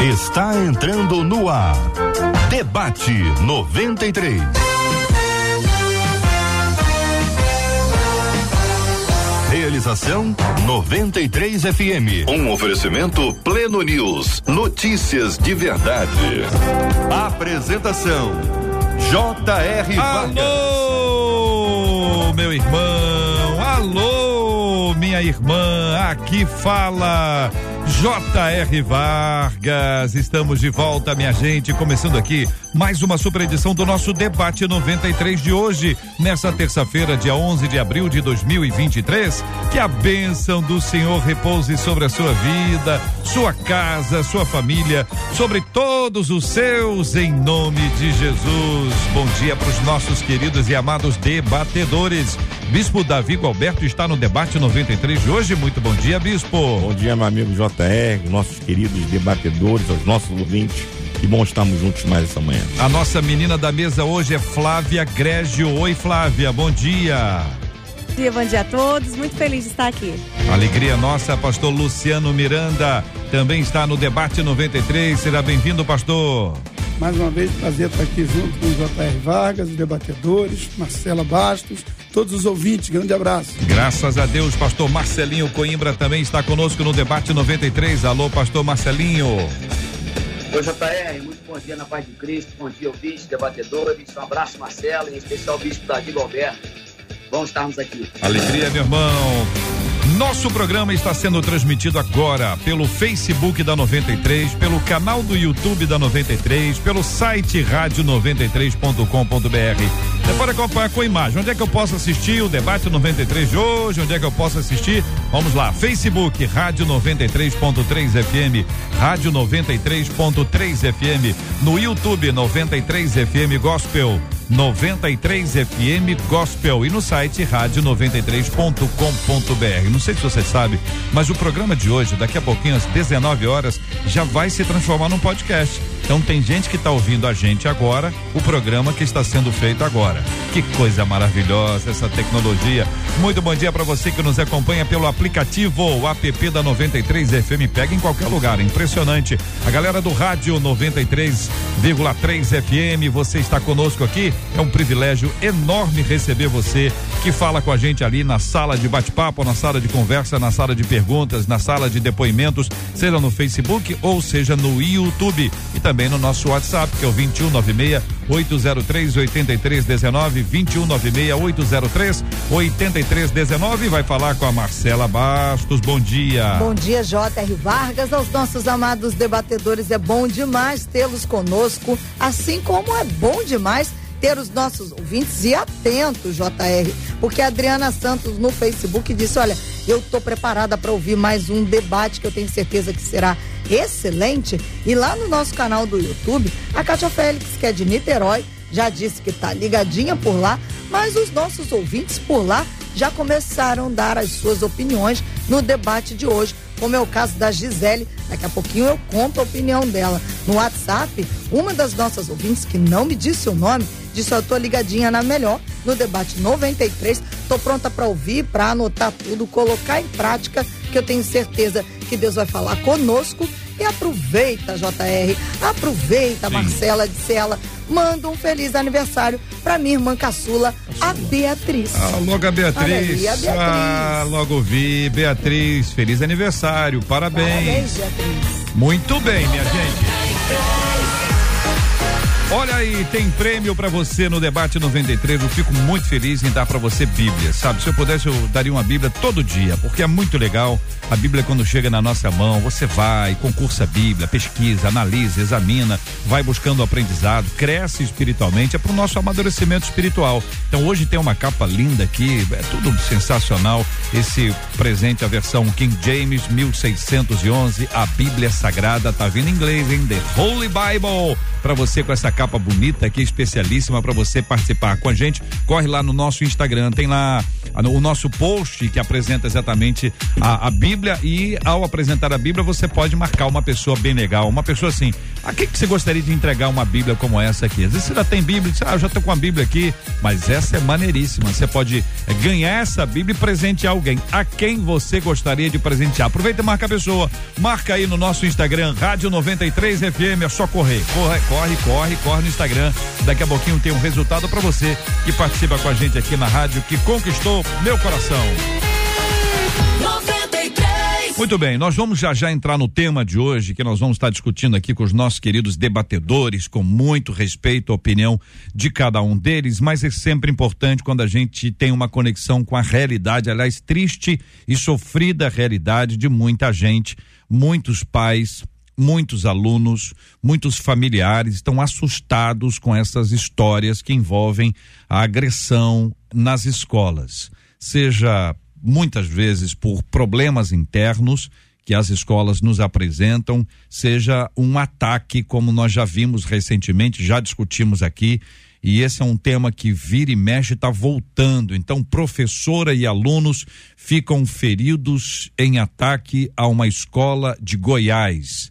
Está entrando no ar. Debate 93. Realização 93 FM. Um oferecimento Pleno News. Notícias de verdade. Apresentação J.R. Alô, meu irmão. Alô, minha irmã. Aqui fala J.R. Vargas, estamos de volta, minha gente, começando aqui mais uma super edição do nosso debate 93 de hoje, nessa terça-feira, dia 11 de abril de 2023. Que a bênção do Senhor repouse sobre a sua vida, sua casa, sua família, sobre todos os seus, em nome de Jesus. Bom dia para os nossos queridos e amados debatedores. Bispo Davi Alberto está no debate 93 de hoje. Muito bom dia, Bispo. Bom dia, meu amigo JR, nossos queridos debatedores, aos nossos ouvintes. Que bom estarmos juntos mais essa manhã. A nossa menina da mesa hoje é Flávia Grégio. Oi, Flávia, bom dia. Bom dia, bom dia a todos. Muito feliz de estar aqui. Alegria nossa, pastor Luciano Miranda também está no debate 93. Será bem-vindo, pastor. Mais uma vez, prazer estar aqui junto com o J.R. Vargas, os debatedores, Marcela Bastos, todos os ouvintes. Grande abraço. Graças a Deus, pastor Marcelinho Coimbra também está conosco no debate 93. Alô, pastor Marcelinho. Oi, JR, muito bom dia na paz de Cristo, bom dia ouvintes, debatedores, um abraço Marcelo, em especial o bispo Davi Alberto. Vamos estarmos aqui. Alegria, meu irmão. Nosso programa está sendo transmitido agora pelo Facebook da 93, pelo canal do YouTube da 93, pelo site rádio93.com.br. Você pode acompanhar com imagem. Onde é que eu posso assistir o debate 93 de hoje? Onde é que eu posso assistir? Vamos lá, Facebook, Rádio 93.3 FM, Rádio 93.3 FM, no YouTube 93 FM Gospel. 93 FM Gospel e no site rádio93.com.br. Não sei se você sabe, mas o programa de hoje, daqui a pouquinho às 19 horas, já vai se transformar num podcast. Então tem gente que está ouvindo a gente agora, o programa que está sendo feito agora. Que coisa maravilhosa essa tecnologia. Muito bom dia para você que nos acompanha pelo aplicativo o app da 93 FM. Pega em qualquer lugar, impressionante. A galera do rádio 93,3 FM, você está conosco aqui. É um privilégio enorme receber você que fala com a gente ali na sala de bate-papo, na sala de conversa, na sala de perguntas, na sala de depoimentos, seja no Facebook ou seja no YouTube e também no nosso WhatsApp, que é o 2196 803 8319 2196 803 8319 vai falar com a Marcela Bastos. Bom dia. Bom dia, J.R. Vargas, aos nossos amados debatedores. É bom demais tê-los conosco, assim como é bom demais ter os nossos ouvintes e atentos, JR, porque a Adriana Santos no Facebook disse: Olha, eu estou preparada para ouvir mais um debate que eu tenho certeza que será excelente. E lá no nosso canal do YouTube, a Cátia Félix, que é de Niterói, já disse que está ligadinha por lá, mas os nossos ouvintes por lá já começaram a dar as suas opiniões no debate de hoje, como é o caso da Gisele. Daqui a pouquinho eu conto a opinião dela. No WhatsApp, uma das nossas ouvintes, que não me disse o nome, disse: Eu tô ligadinha na melhor, no debate 93. Tô pronta para ouvir, para anotar tudo, colocar em prática, que eu tenho certeza que Deus vai falar conosco. E aproveita, JR, aproveita, Sim. Marcela, disse ela, manda um feliz aniversário para minha irmã caçula, a Beatriz. Ah, logo a Beatriz. Aí, a Beatriz. Ah, logo vi. Beatriz, feliz aniversário, parabéns. Parabéns, Beatriz. Muito bem, minha gente. Olha aí, tem prêmio para você no debate 93. Eu fico muito feliz em dar para você Bíblia, sabe? Se eu pudesse, eu daria uma Bíblia todo dia, porque é muito legal. A Bíblia, quando chega na nossa mão, você vai, concursa a Bíblia, pesquisa, analisa, examina, vai buscando aprendizado, cresce espiritualmente. É para o nosso amadurecimento espiritual. Então, hoje tem uma capa linda aqui, é tudo sensacional. Esse presente, a versão King James 1611, a Bíblia Sagrada, tá vindo em inglês, hein? The Holy Bible, para você com essa capa bonita aqui, especialíssima para você participar com a gente. Corre lá no nosso Instagram, tem lá o nosso post que apresenta exatamente a, a Bíblia e ao apresentar a Bíblia você pode marcar uma pessoa bem legal, uma pessoa assim. A quem que você gostaria de entregar uma Bíblia como essa aqui? Às vezes você já tem Bíblia, diz, ah, eu já tô com a Bíblia aqui, mas essa é maneiríssima. Você pode é, ganhar essa Bíblia e presentear alguém. A quem você gostaria de presentear? Aproveita e marca a pessoa. Marca aí no nosso Instagram, Rádio 93 FM, é só correr. Corre, corre, corre, corre no Instagram. Daqui a pouquinho tem um resultado para você que participa com a gente aqui na rádio que conquistou meu coração. Muito bem, nós vamos já já entrar no tema de hoje, que nós vamos estar discutindo aqui com os nossos queridos debatedores, com muito respeito à opinião de cada um deles, mas é sempre importante quando a gente tem uma conexão com a realidade, aliás, triste e sofrida realidade de muita gente, muitos pais, muitos alunos, muitos familiares estão assustados com essas histórias que envolvem a agressão nas escolas, seja muitas vezes por problemas internos que as escolas nos apresentam, seja um ataque, como nós já vimos recentemente, já discutimos aqui, e esse é um tema que vira e mexe está voltando. Então, professora e alunos ficam feridos em ataque a uma escola de Goiás.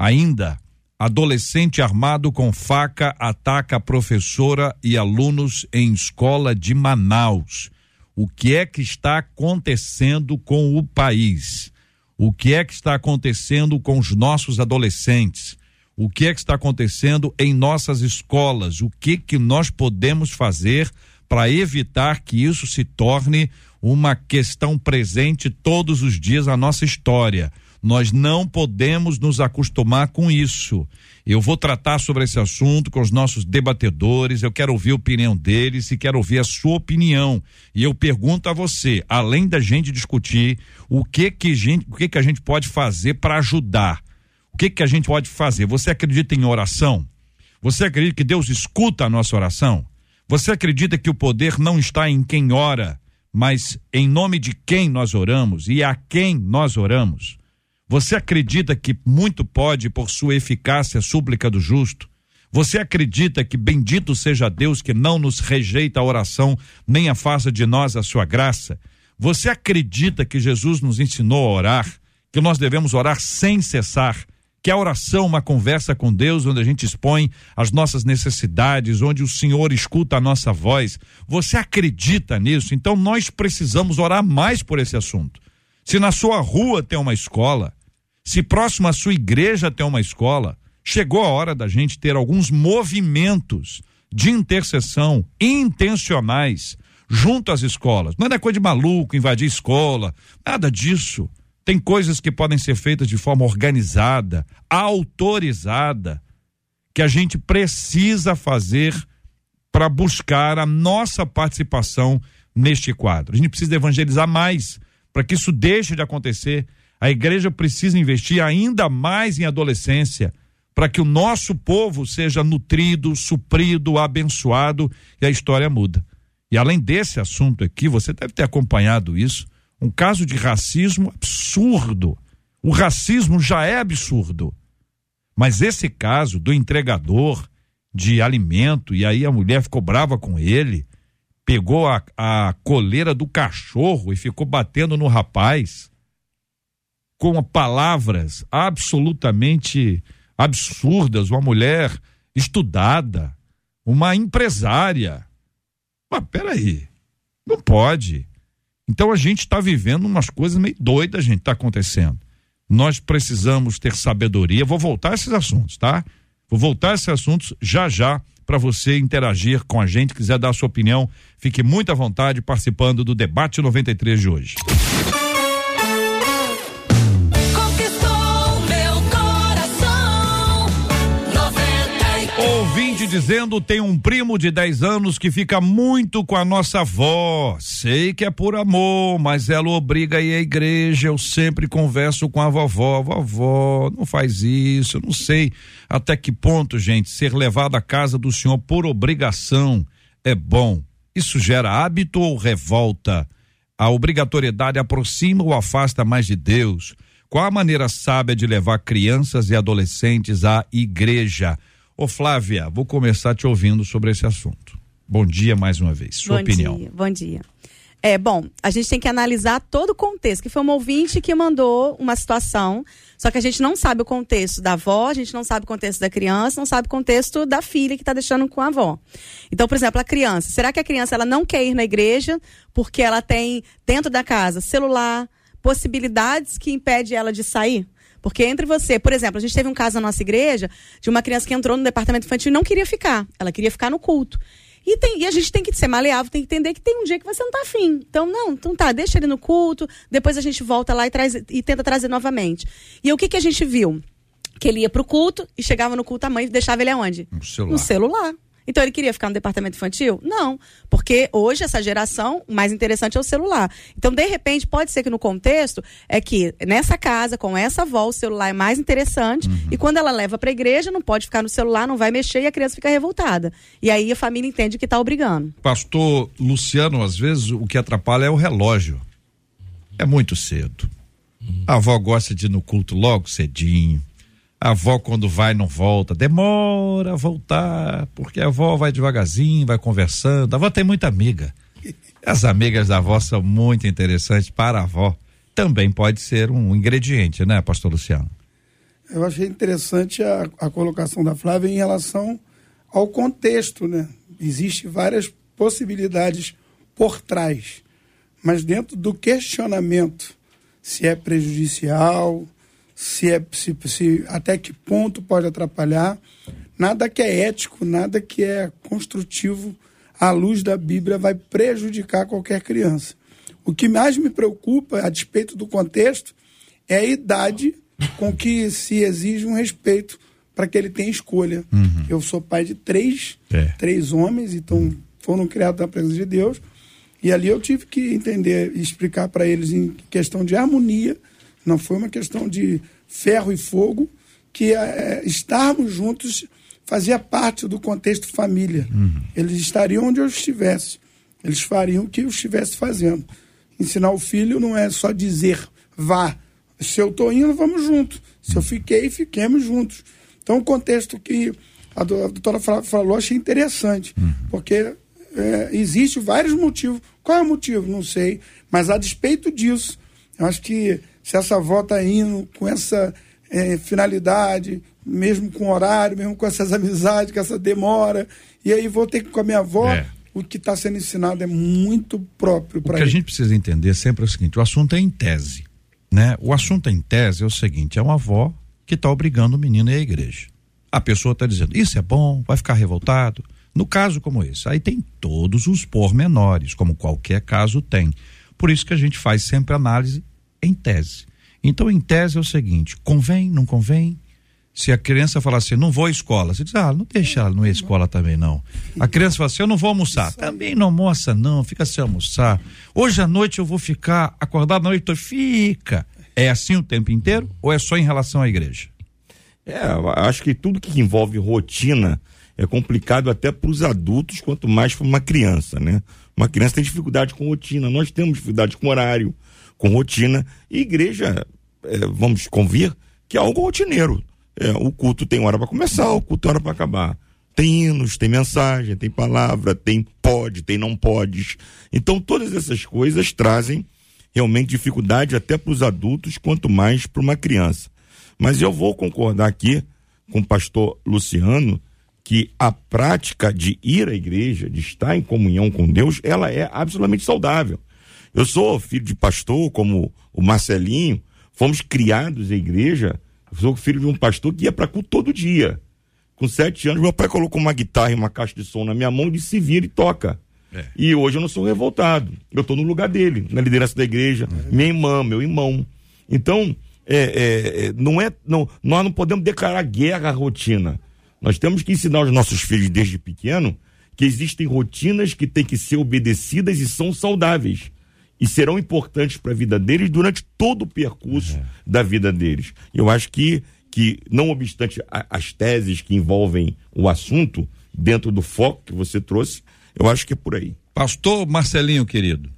Ainda, adolescente armado com faca ataca professora e alunos em escola de Manaus. O que é que está acontecendo com o país, o que é que está acontecendo com os nossos adolescentes, o que é que está acontecendo em nossas escolas, o que que nós podemos fazer para evitar que isso se torne uma questão presente todos os dias na nossa história. Nós não podemos nos acostumar com isso. Eu vou tratar sobre esse assunto com os nossos debatedores, eu quero ouvir a opinião deles e quero ouvir a sua opinião. E eu pergunto a você, além da gente discutir, o que que, gente, o que, que a gente pode fazer para ajudar? O que que a gente pode fazer? Você acredita em oração? Você acredita que Deus escuta a nossa oração? Você acredita que o poder não está em quem ora, mas em nome de quem nós oramos e a quem nós oramos? Você acredita que muito pode por sua eficácia súplica do justo? Você acredita que bendito seja Deus que não nos rejeita a oração, nem afasta de nós a sua graça? Você acredita que Jesus nos ensinou a orar, que nós devemos orar sem cessar, que a oração é uma conversa com Deus onde a gente expõe as nossas necessidades, onde o Senhor escuta a nossa voz? Você acredita nisso? Então nós precisamos orar mais por esse assunto. Se na sua rua tem uma escola, se próximo à sua igreja tem uma escola, chegou a hora da gente ter alguns movimentos de intercessão intencionais junto às escolas. Não é coisa de maluco invadir escola, nada disso. Tem coisas que podem ser feitas de forma organizada, autorizada, que a gente precisa fazer para buscar a nossa participação neste quadro. A gente precisa evangelizar mais para que isso deixe de acontecer a igreja precisa investir ainda mais em adolescência para que o nosso povo seja nutrido, suprido, abençoado e a história muda. E além desse assunto aqui, você deve ter acompanhado isso, um caso de racismo absurdo. O racismo já é absurdo. Mas esse caso do entregador de alimento, e aí a mulher ficou brava com ele, pegou a, a coleira do cachorro e ficou batendo no rapaz com palavras absolutamente absurdas, uma mulher estudada, uma empresária. Mas peraí, não pode. Então a gente está vivendo umas coisas meio doidas, gente, está acontecendo. Nós precisamos ter sabedoria. Vou voltar a esses assuntos, tá? Vou voltar a esses assuntos já já para você interagir com a gente, quiser dar a sua opinião, fique muito à vontade participando do debate 93 de hoje. Dizendo: tem um primo de 10 anos que fica muito com a nossa avó. Sei que é por amor, mas ela obriga a ir à igreja. Eu sempre converso com a vovó. Vovó, não faz isso. Eu não sei até que ponto, gente, ser levado à casa do senhor por obrigação é bom. Isso gera hábito ou revolta? A obrigatoriedade aproxima ou afasta mais de Deus? Qual a maneira sábia de levar crianças e adolescentes à igreja? Ô Flávia, vou começar te ouvindo sobre esse assunto. Bom dia mais uma vez. Sua bom opinião. Dia, bom dia. É, bom, a gente tem que analisar todo o contexto, que foi um ouvinte que mandou uma situação, só que a gente não sabe o contexto da avó, a gente não sabe o contexto da criança, não sabe o contexto da filha que está deixando com a avó. Então, por exemplo, a criança, será que a criança ela não quer ir na igreja porque ela tem dentro da casa celular, possibilidades que impede ela de sair? Porque entre você, por exemplo, a gente teve um caso na nossa igreja de uma criança que entrou no departamento infantil e não queria ficar. Ela queria ficar no culto. E, tem, e a gente tem que ser maleável, tem que entender que tem um dia que você não tá afim. Então, não, então tá, deixa ele no culto, depois a gente volta lá e, traz, e tenta trazer novamente. E o que, que a gente viu? Que ele ia pro culto e chegava no culto, a mãe deixava ele aonde? No celular. No celular. Então ele queria ficar no departamento infantil? Não, porque hoje essa geração, o mais interessante é o celular. Então, de repente, pode ser que no contexto é que nessa casa, com essa avó, o celular é mais interessante uhum. e quando ela leva para a igreja, não pode ficar no celular, não vai mexer e a criança fica revoltada. E aí a família entende que está obrigando. Pastor Luciano, às vezes o que atrapalha é o relógio. É muito cedo. A avó gosta de ir no culto logo cedinho. A avó, quando vai, não volta. Demora a voltar, porque a avó vai devagarzinho, vai conversando. A avó tem muita amiga. As amigas da avó são muito interessantes para a avó. Também pode ser um ingrediente, né, pastor Luciano? Eu achei interessante a, a colocação da Flávia em relação ao contexto, né? Existem várias possibilidades por trás, mas dentro do questionamento se é prejudicial, se é se, se, até que ponto pode atrapalhar. Nada que é ético, nada que é construtivo à luz da Bíblia vai prejudicar qualquer criança. O que mais me preocupa, a despeito do contexto, é a idade com que se exige um respeito para que ele tenha escolha. Uhum. Eu sou pai de três, é. três homens, então foram criados na presença de Deus. E ali eu tive que entender e explicar para eles em questão de harmonia não foi uma questão de ferro e fogo, que é, estarmos juntos fazia parte do contexto família. Uhum. Eles estariam onde eu estivesse. Eles fariam o que eu estivesse fazendo. Ensinar o filho não é só dizer vá. Se eu estou indo, vamos juntos. Se eu fiquei, fiquemos juntos. Então, o contexto que a doutora falou, achei interessante. Uhum. Porque é, existe vários motivos. Qual é o motivo? Não sei. Mas a despeito disso, eu acho que se essa avó está indo com essa é, finalidade, mesmo com horário, mesmo com essas amizades, com essa demora, e aí vou ter que com a minha avó. É. O que está sendo ensinado é muito próprio para O que a gente precisa entender sempre é o seguinte: o assunto é em tese. Né? O assunto é em tese é o seguinte: é uma avó que está obrigando o menino a ir à igreja. A pessoa está dizendo, isso é bom, vai ficar revoltado. No caso como esse, aí tem todos os pormenores, como qualquer caso tem. Por isso que a gente faz sempre análise em tese. Então, em tese é o seguinte: convém, não convém? Se a criança falar assim, não vou à escola, você diz, ah, não deixa ela não ir à escola também, não. A criança fala assim, eu não vou almoçar. Também não almoça, não, fica sem almoçar. Hoje à noite eu vou ficar acordado na noite, fica. É assim o tempo inteiro ou é só em relação à igreja? É, acho que tudo que envolve rotina é complicado até para os adultos, quanto mais para uma criança, né? Uma criança tem dificuldade com rotina, nós temos dificuldade com horário, com rotina. E igreja, é, vamos convir, que é algo rotineiro. É, o culto tem hora para começar, o culto tem hora para acabar. Tem hinos, tem mensagem, tem palavra, tem pode, tem não podes. Então todas essas coisas trazem realmente dificuldade até para os adultos, quanto mais para uma criança. Mas eu vou concordar aqui com o pastor Luciano que a prática de ir à igreja, de estar em comunhão com Deus, ela é absolutamente saudável. Eu sou filho de pastor, como o Marcelinho, fomos criados em igreja. Eu sou filho de um pastor que ia para culto todo dia. Com sete anos, meu pai colocou uma guitarra e uma caixa de som na minha mão e disse: vira e toca. É. E hoje eu não sou revoltado. Eu estou no lugar dele, na liderança da igreja. É. Minha irmã, meu irmão. Então, é, é, é, não é, não, nós não podemos declarar guerra à rotina. Nós temos que ensinar os nossos filhos desde pequeno que existem rotinas que têm que ser obedecidas e são saudáveis e serão importantes para a vida deles durante todo o percurso uhum. da vida deles. Eu acho que, que não obstante a, as teses que envolvem o assunto, dentro do foco que você trouxe, eu acho que é por aí. Pastor Marcelinho, querido.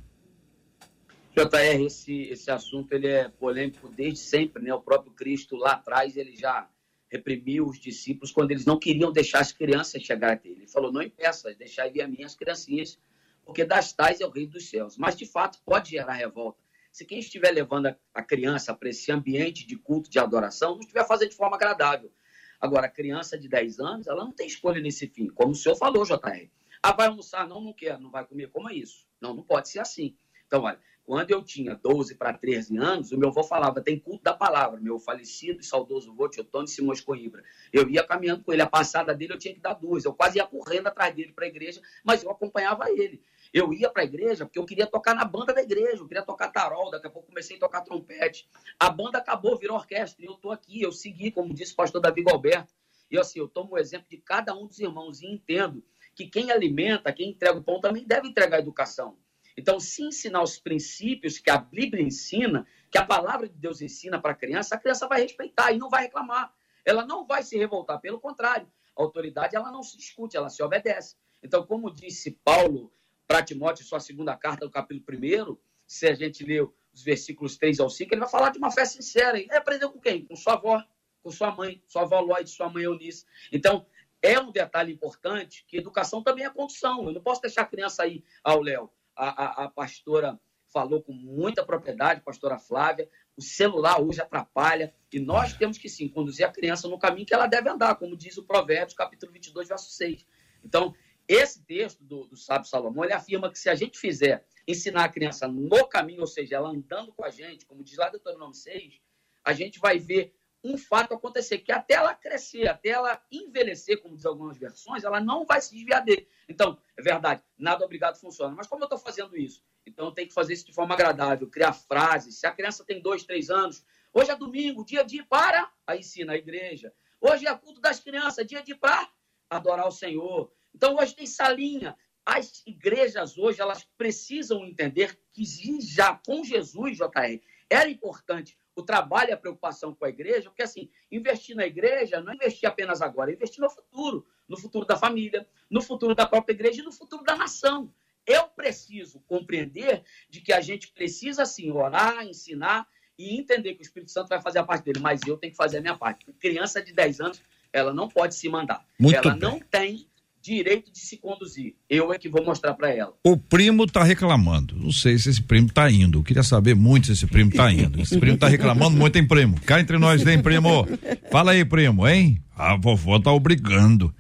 JR, esse, esse assunto ele é polêmico desde sempre, né? O próprio Cristo lá atrás ele já reprimiu os discípulos quando eles não queriam deixar as crianças chegar até ele. Ele falou: não impeça, deixai vir a mim as criancinhas, porque das tais é o reino dos céus. Mas, de fato, pode gerar revolta. Se quem estiver levando a criança para esse ambiente de culto, de adoração, não estiver fazendo de forma agradável. Agora, a criança de 10 anos, ela não tem escolha nesse fim, como o senhor falou, JR. Ah, vai almoçar? Não, não quer, não vai comer. Como é isso? Não, não pode ser assim. Então, olha, quando eu tinha 12 para 13 anos, o meu avô falava, tem culto da palavra, meu falecido e saudoso avô, Teotônio Simões Coimbra. Eu ia caminhando com ele, a passada dele eu tinha que dar duas, eu quase ia correndo atrás dele para a igreja, mas eu acompanhava ele. Eu ia para a igreja porque eu queria tocar na banda da igreja, eu queria tocar tarol, daqui a pouco comecei a tocar trompete. A banda acabou, virou orquestra, e eu estou aqui, eu segui, como disse o pastor Davi Galberto. E assim, eu tomo o exemplo de cada um dos irmãos e entendo que quem alimenta, quem entrega o pão, também deve entregar a educação. Então, se ensinar os princípios que a Bíblia ensina, que a palavra de Deus ensina para a criança, a criança vai respeitar e não vai reclamar. Ela não vai se revoltar, pelo contrário. A autoridade ela não se discute, ela se obedece. Então, como disse Paulo para Timóteo, sua segunda carta, no capítulo 1, se a gente ler os versículos 3 ao 5, ele vai falar de uma fé sincera. Ele aprendeu com quem? Com sua avó, com sua mãe, sua avó Lloyd, sua mãe Eunice. Então, é um detalhe importante que educação também é condição. Eu não posso deixar a criança aí ao Léo a, a, a pastora falou com muita propriedade, pastora Flávia, o celular hoje atrapalha e nós temos que sim conduzir a criança no caminho que ela deve andar, como diz o Provérbios, capítulo 22, verso 6. Então, esse texto do, do sábio Salomão, ele afirma que se a gente fizer ensinar a criança no caminho, ou seja, ela andando com a gente, como diz lá Deuteronômio 6, a gente vai ver um fato acontecer, que até ela crescer, até ela envelhecer, como diz algumas versões, ela não vai se desviar dele. Então, é verdade, nada obrigado funciona. Mas como eu estou fazendo isso? Então, tenho que fazer isso de forma agradável, criar frases. Se a criança tem dois, três anos, hoje é domingo, dia de para, aí ensina a igreja. Hoje é culto das crianças, dia de para adorar o Senhor. Então, hoje tem salinha. As igrejas hoje, elas precisam entender que já com Jesus, JR, era importante o trabalho e a preocupação com a igreja, porque assim, investir na igreja não é investir apenas agora, é investir no futuro, no futuro da família, no futuro da própria igreja e no futuro da nação. Eu preciso compreender de que a gente precisa, sim, orar, ensinar e entender que o Espírito Santo vai fazer a parte dele, mas eu tenho que fazer a minha parte. Criança de 10 anos, ela não pode se mandar. Muito ela bem. não tem direito de se conduzir. Eu é que vou mostrar para ela. O primo tá reclamando. Não sei se esse primo tá indo. Eu queria saber muito se esse primo tá indo. Esse primo tá reclamando muito, hein, primo? Cá entre nós, hein, primo? Fala aí, primo, hein? A vovó tá obrigando.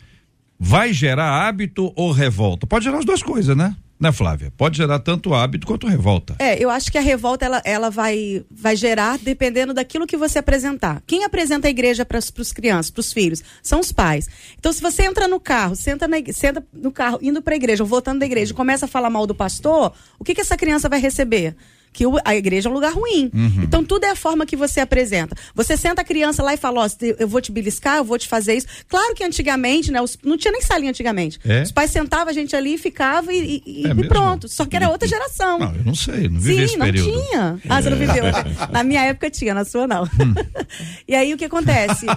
Vai gerar hábito ou revolta? Pode gerar as duas coisas, né? Né, Flávia? Pode gerar tanto hábito quanto revolta. É, eu acho que a revolta ela, ela vai, vai gerar dependendo daquilo que você apresentar. Quem apresenta a igreja para os crianças, para os filhos? São os pais. Então, se você entra no carro, senta, na, senta no carro, indo para a igreja, ou voltando da igreja, e começa a falar mal do pastor, o que, que essa criança vai receber? Que a igreja é um lugar ruim. Uhum. Então, tudo é a forma que você apresenta. Você senta a criança lá e fala, ó, eu vou te beliscar, eu vou te fazer isso. Claro que antigamente, né, os, não tinha nem salinha antigamente. É? Os pais sentavam a gente ali, ficava e, e, É e pronto. Só que era outra geração. Não, eu não sei, não vivi esse Sim, não período. É. tinha. Ah, você não viveu. Na minha época tinha, na sua não. Hum. e aí o que acontece?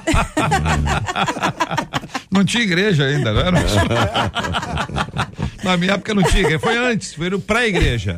Não tinha igreja ainda, não era? Na minha época não tinha, foi antes, foi pra igreja.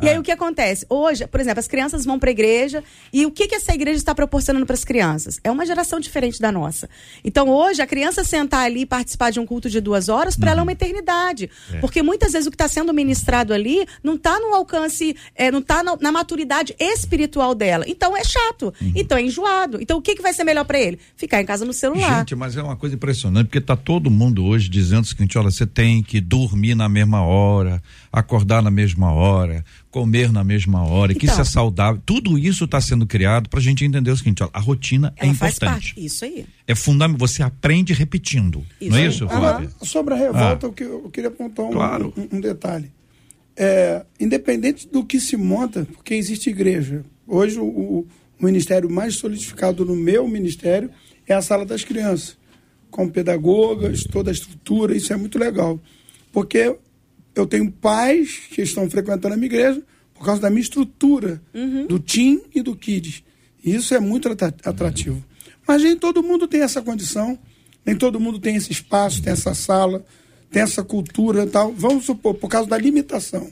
E aí o que acontece? Hoje, por exemplo, as crianças vão para a igreja e o que, que essa igreja está proporcionando para as crianças? É uma geração diferente da nossa. Então hoje, a criança sentar ali e participar de um culto de duas horas, para ela é uma eternidade. É. Porque muitas vezes o que está sendo ministrado ali não está no alcance, é, não está na, na maturidade espiritual dela. Então é chato. Então é enjoado. Então o que, que vai ser melhor para ele? Ficar em casa no celular. Gente, mas é uma coisa impressionante, porque tá todo mundo hoje dizendo o seguinte, olha, você tem que dormir na mesma hora, acordar na mesma hora, comer na mesma hora, que Então. isso é saudável. Tudo isso está sendo criado para a gente entender o seguinte, a rotina é ela faz importante. parte. Isso aí. É fundamental, você aprende repetindo. Isso não é aí. isso, Agora, Flávia? sobre a revolta, eu, que- eu queria apontar um, Claro. um- um detalhe. É, independente do que se monta, porque existe igreja. Hoje, o, o- o ministério mais solidificado no meu ministério é a sala das crianças, com pedagogas, toda a estrutura, isso é muito legal. Porque eu tenho pais que estão frequentando a minha igreja por causa da minha estrutura, do Team e do Kids. E isso é muito atra- atrativo. Mas nem todo mundo tem essa condição, nem todo mundo tem esse espaço, tem essa sala, tem essa cultura e tal. Vamos supor, por causa da limitação.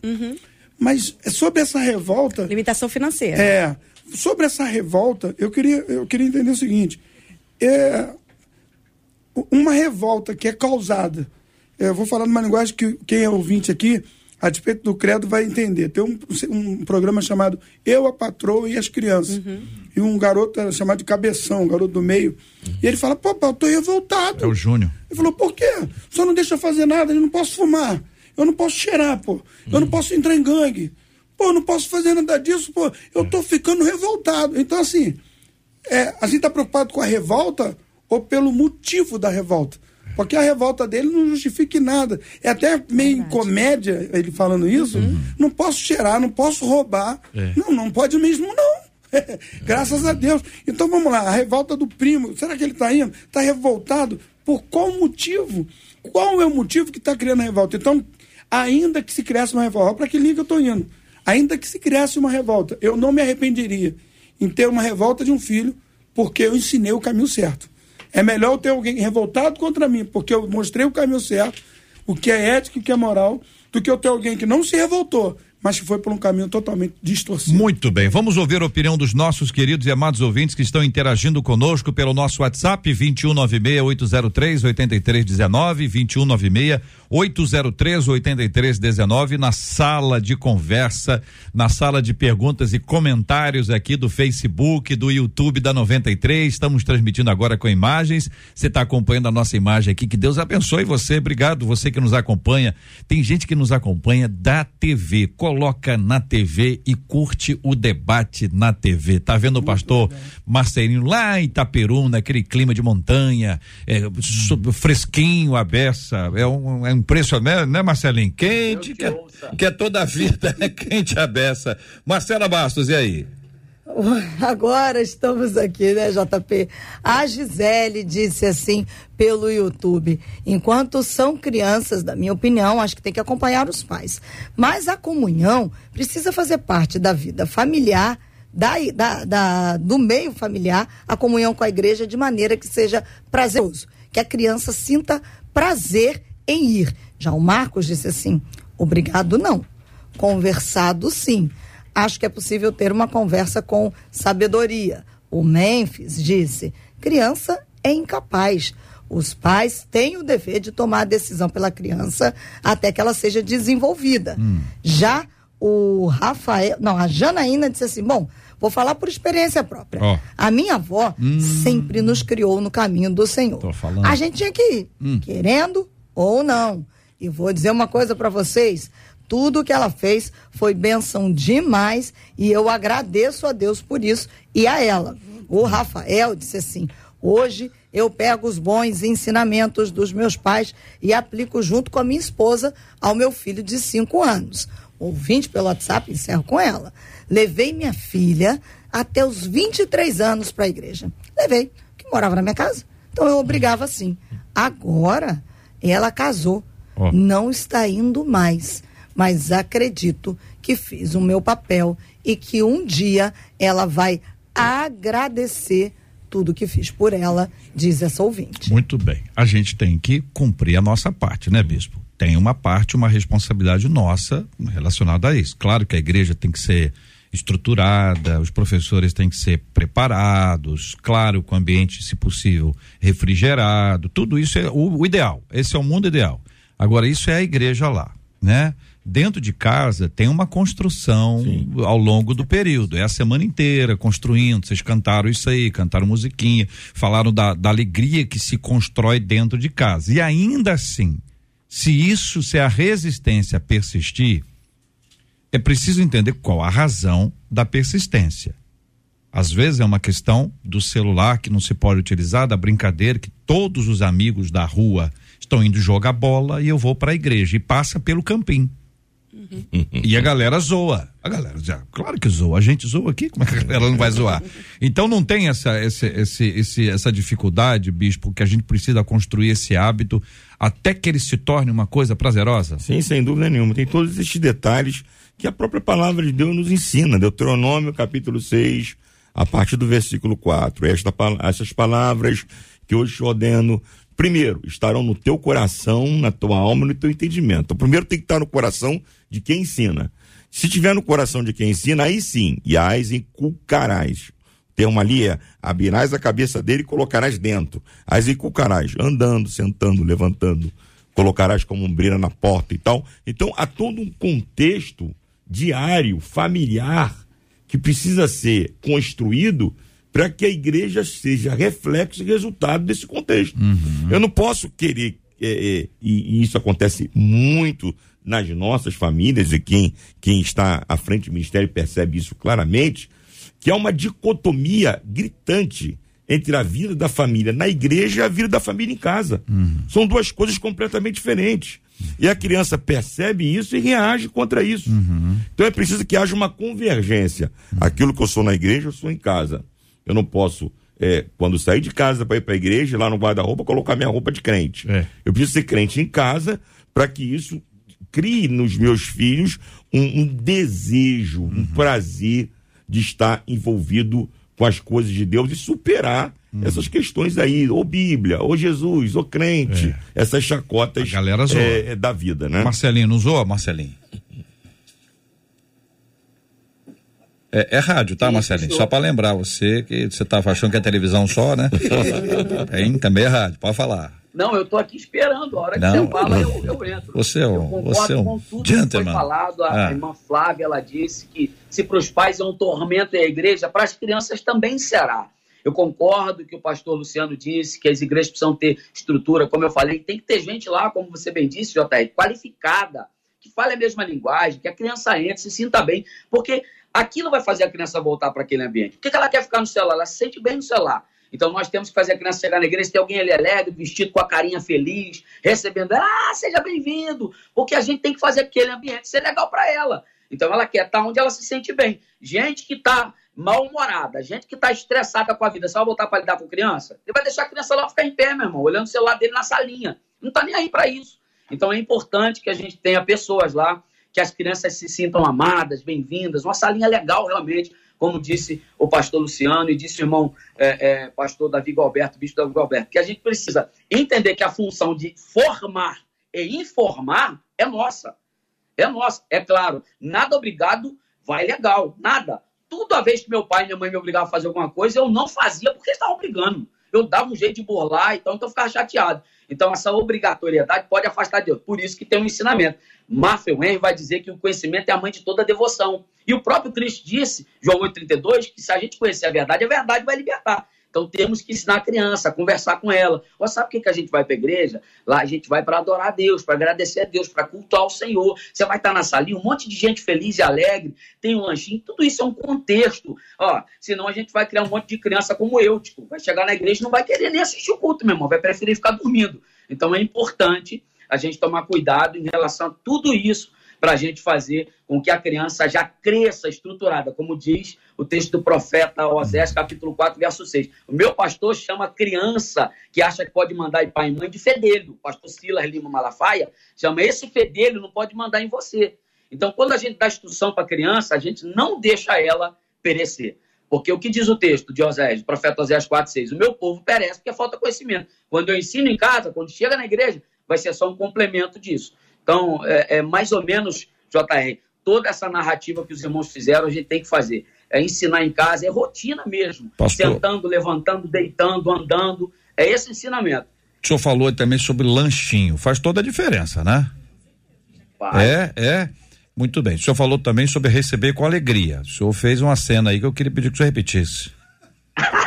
Mas é sobre essa revolta, Limitação financeira. é, sobre essa revolta, eu queria, eu queria entender o seguinte: é, uma revolta que é causada, eu vou falar numa linguagem que quem é ouvinte aqui, a despeito do credo, vai entender. Tem um, um programa chamado Eu, a Patroa e as Crianças. Uhum. E um garoto era chamado de Cabeção, um garoto do meio. Uhum. E ele fala, papai, eu tô revoltado. É o Júnior. Ele falou, por quê? Só não deixa fazer nada, eu não posso fumar. Eu não posso cheirar, pô. Eu não posso entrar em gangue. Pô, eu não posso fazer nada disso, pô. Eu tô ficando revoltado. Então, assim, é, a gente tá preocupado com a revolta ou pelo motivo da revolta. Porque a revolta dele não justifica nada. É até meio em comédia ele falando isso. Uhum. Não posso cheirar, não posso roubar. É. Não, não pode mesmo, não. Graças a Deus. Então vamos lá, a revolta do primo. Será que ele está indo? Está revoltado? Por qual motivo? Qual é o motivo que está criando a revolta? Então, ainda que se criasse uma revolta, para que liga eu estou indo. Ainda que se criasse uma revolta, eu não me arrependeria em ter uma revolta de um filho, porque eu ensinei o caminho certo. É melhor eu ter alguém revoltado contra mim, porque eu mostrei o caminho certo, o que é ético e o que é moral, do que eu ter alguém que não se revoltou, mas que foi por um caminho totalmente distorcido. Muito bem, vamos ouvir a opinião dos nossos queridos e amados ouvintes que estão interagindo conosco pelo nosso WhatsApp 2196 803 8319 2196 803 8319 na sala de conversa, na sala de perguntas e comentários aqui do Facebook, do YouTube da 93. Estamos transmitindo agora com imagens. Você está acompanhando a nossa imagem aqui. Que Deus abençoe você. Obrigado, você que nos acompanha. Tem gente que nos acompanha da TV. Coloca na TV e curte o debate na TV. Tá vendo o pastor Marcelinho lá em Itaperu, naquele clima de montanha, é, fresquinho, a beça. É um, é impressionante, né, Marcelinho? Quente, que, é, que é toda a vida, é quente a beça. Marcela Bastos, e aí? Agora estamos aqui, né, JP? A Gisele disse assim pelo YouTube: enquanto são crianças, da minha opinião, acho que tem que acompanhar os pais. Mas a comunhão precisa fazer parte da vida familiar. Da, da, da, do meio familiar, a comunhão com a igreja de maneira que seja prazeroso, que a criança sinta prazer em ir. Já o Marcos disse assim: obrigado, não. Conversado, sim. Acho que é possível ter uma conversa com sabedoria. O Memphis disse: criança é incapaz. Os pais têm o dever de tomar a decisão pela criança até que ela seja desenvolvida. Hum. Já o Rafael, não, a Janaína disse assim: bom, vou falar por experiência própria. Oh. A minha avó hum. sempre nos criou no caminho do Senhor. A gente tinha que ir, hum. querendo ou não. E vou dizer uma coisa para vocês: tudo que ela fez foi bênção demais e eu agradeço a Deus por isso e a ela. O Rafael disse assim: hoje eu pego os bons ensinamentos dos meus pais e aplico junto com a minha esposa ao meu filho de cinco anos. Ouvinte pelo WhatsApp, encerro com ela. Levei minha filha até os 23 anos para a igreja. Levei, que morava na minha casa. Então eu obrigava assim. Agora ela casou, oh. não está indo mais, mas acredito que fiz o meu papel e que um dia ela vai agradecer tudo que fiz por ela, diz essa ouvinte. Muito bem. A gente tem que cumprir a nossa parte, né, bispo? Tem uma parte, uma responsabilidade nossa relacionada a isso. Claro que a igreja tem que ser estruturada, os professores têm que ser preparados, claro, com o ambiente, se possível, refrigerado, tudo isso é o, o ideal. Esse é o mundo ideal. Agora, isso é a igreja lá, né? Dentro de casa tem uma construção Sim. ao longo do período. É a semana inteira construindo. Vocês cantaram isso aí, cantaram musiquinha, falaram da, da alegria que se constrói dentro de casa. E ainda assim, se isso, se a resistência persistir, é preciso entender qual a razão da persistência. Às vezes é uma questão do celular que não se pode utilizar, da brincadeira que todos os amigos da rua estão indo jogar bola e eu vou para a igreja e passa pelo campim. Uhum. E a galera zoa. A galera já, claro que zoa. A gente zoa aqui, como é que a galera não vai zoar? Então não tem essa, esse, esse, esse, essa dificuldade, bispo, que a gente precisa construir esse hábito até que ele se torne uma coisa prazerosa? Sim, sem dúvida nenhuma. Tem todos esses detalhes que a própria palavra de Deus nos ensina. Deuteronômio, capítulo 6, a partir do versículo 4. Esta, essas palavras que hoje te ordeno, primeiro, estarão no teu coração, na tua alma no teu entendimento. O primeiro tem que estar no coração de quem ensina. Se tiver no coração de quem ensina, aí sim, e as inculcarás termo ali é abrirás a cabeça dele e colocarás dentro. As inculcarás, andando, sentando, levantando, colocarás como ombreira na porta e tal. Então há todo um contexto diário, familiar, que precisa ser construído para que a igreja seja reflexo e resultado desse contexto. Uhum. Eu não posso querer, é, é, e, e isso acontece muito nas nossas famílias, e quem, quem está à frente do ministério percebe isso claramente, que há uma dicotomia gritante entre a vida da família na igreja e a vida da família em casa. São duas coisas completamente diferentes. E a criança percebe isso e reage contra isso. Então é preciso que haja uma convergência. Aquilo que eu sou na igreja, eu sou em casa. Eu não posso, é, quando sair de casa para ir para a igreja, lá no guarda-roupa, colocar minha roupa de crente. É. Eu preciso ser crente em casa para que isso crie nos meus filhos um, um desejo, um prazer de estar envolvido com as coisas de Deus e superar essas questões aí, ou Bíblia, ou Jesus, ou crente, essas chacotas é, é, da vida, né? Marcelinho, não zoa, Marcelinho? É, é rádio, tá, Marcelinho? Só pra lembrar você que você tava achando que é televisão só, né? Hein? Também é rádio, pode falar. Não, eu tô aqui esperando. A hora que Não. você fala, eu, eu entro. Você é um- eu concordo você é um com tudo que foi falado. A Ah. irmã Flávia, ela disse que se para os pais é um tormento é a igreja, para as crianças também será. Eu concordo que o pastor Luciano disse que as igrejas precisam ter estrutura, como eu falei, tem que ter gente lá, como você bem disse, JR, qualificada, que fale a mesma linguagem, que a criança entre, se sinta bem, porque aquilo vai fazer a criança voltar para aquele ambiente. Por que ela quer ficar no celular? Ela se sente bem no celular. Então nós temos que fazer a criança chegar na igreja, ter alguém ali alegre, vestido com a carinha feliz, recebendo, ah, seja bem-vindo, porque a gente tem que fazer aquele ambiente ser legal para ela. Então ela quer estar onde ela se sente bem. Gente que está mal-humorada, gente que está estressada com a vida, vai voltar para lidar com criança? Ele vai deixar a criança lá ficar em pé, meu irmão, olhando o celular dele na salinha. Não está nem aí para isso. Então é importante que a gente tenha pessoas lá, que as crianças se sintam amadas, bem-vindas, uma salinha legal realmente, como disse o pastor Luciano e disse o irmão é, é, pastor Davi Galberto, bispo Davi Galberto, que a gente precisa entender que a função de formar e informar é nossa. É nossa. É claro, nada obrigado vai legal, nada. Toda vez que meu pai e minha mãe me obrigavam a fazer alguma coisa, eu não fazia porque eles estavam obrigando. Eu dava um jeito de burlar, então, então eu ficava chateado. Então, essa obrigatoriedade pode afastar Deus. Por isso que tem um ensinamento. Marfel Henry vai dizer que o conhecimento é a mãe de toda devoção. E o próprio Cristo disse, João 8,32, que se a gente conhecer a verdade, a verdade vai libertar. Então temos que ensinar a criança, conversar com ela. Ó, sabe por que, que a gente vai para a igreja? Lá a gente vai para adorar a Deus, para agradecer a Deus, para cultuar o Senhor. Você vai estar na salinha, um monte de gente feliz e alegre, tem um lanchinho, tudo isso é um contexto. Ó, senão a gente vai criar um monte de criança como eu, tipo, vai chegar na igreja e não vai querer nem assistir o culto, meu irmão, vai preferir ficar dormindo. Então é importante a gente tomar cuidado em relação a tudo isso para a gente fazer com que a criança já cresça estruturada, como diz o texto do profeta Osés, capítulo 4, verso 6. O meu pastor chama criança que acha que pode mandar em pai e mãe de fedelho. O pastor Silas Lima Malafaia chama esse fedelho, não pode mandar em você. Então, quando a gente dá instrução para a criança, a gente não deixa ela perecer. Porque o que diz o texto de Osés, profeta Osés 4, 6? O meu povo perece porque falta conhecimento. Quando eu ensino em casa, quando chega na igreja, vai ser só um complemento disso. Então, é, é mais ou menos, JR, toda essa narrativa que os irmãos fizeram, a gente tem que fazer. É ensinar em casa, é rotina mesmo. Pastor. Sentando, levantando, deitando, andando. É esse ensinamento. O senhor falou também sobre lanchinho. Faz toda a diferença, né? Vai. É, é. Muito bem. O senhor falou também sobre receber com alegria. O senhor fez uma cena aí que eu queria pedir que o senhor repetisse.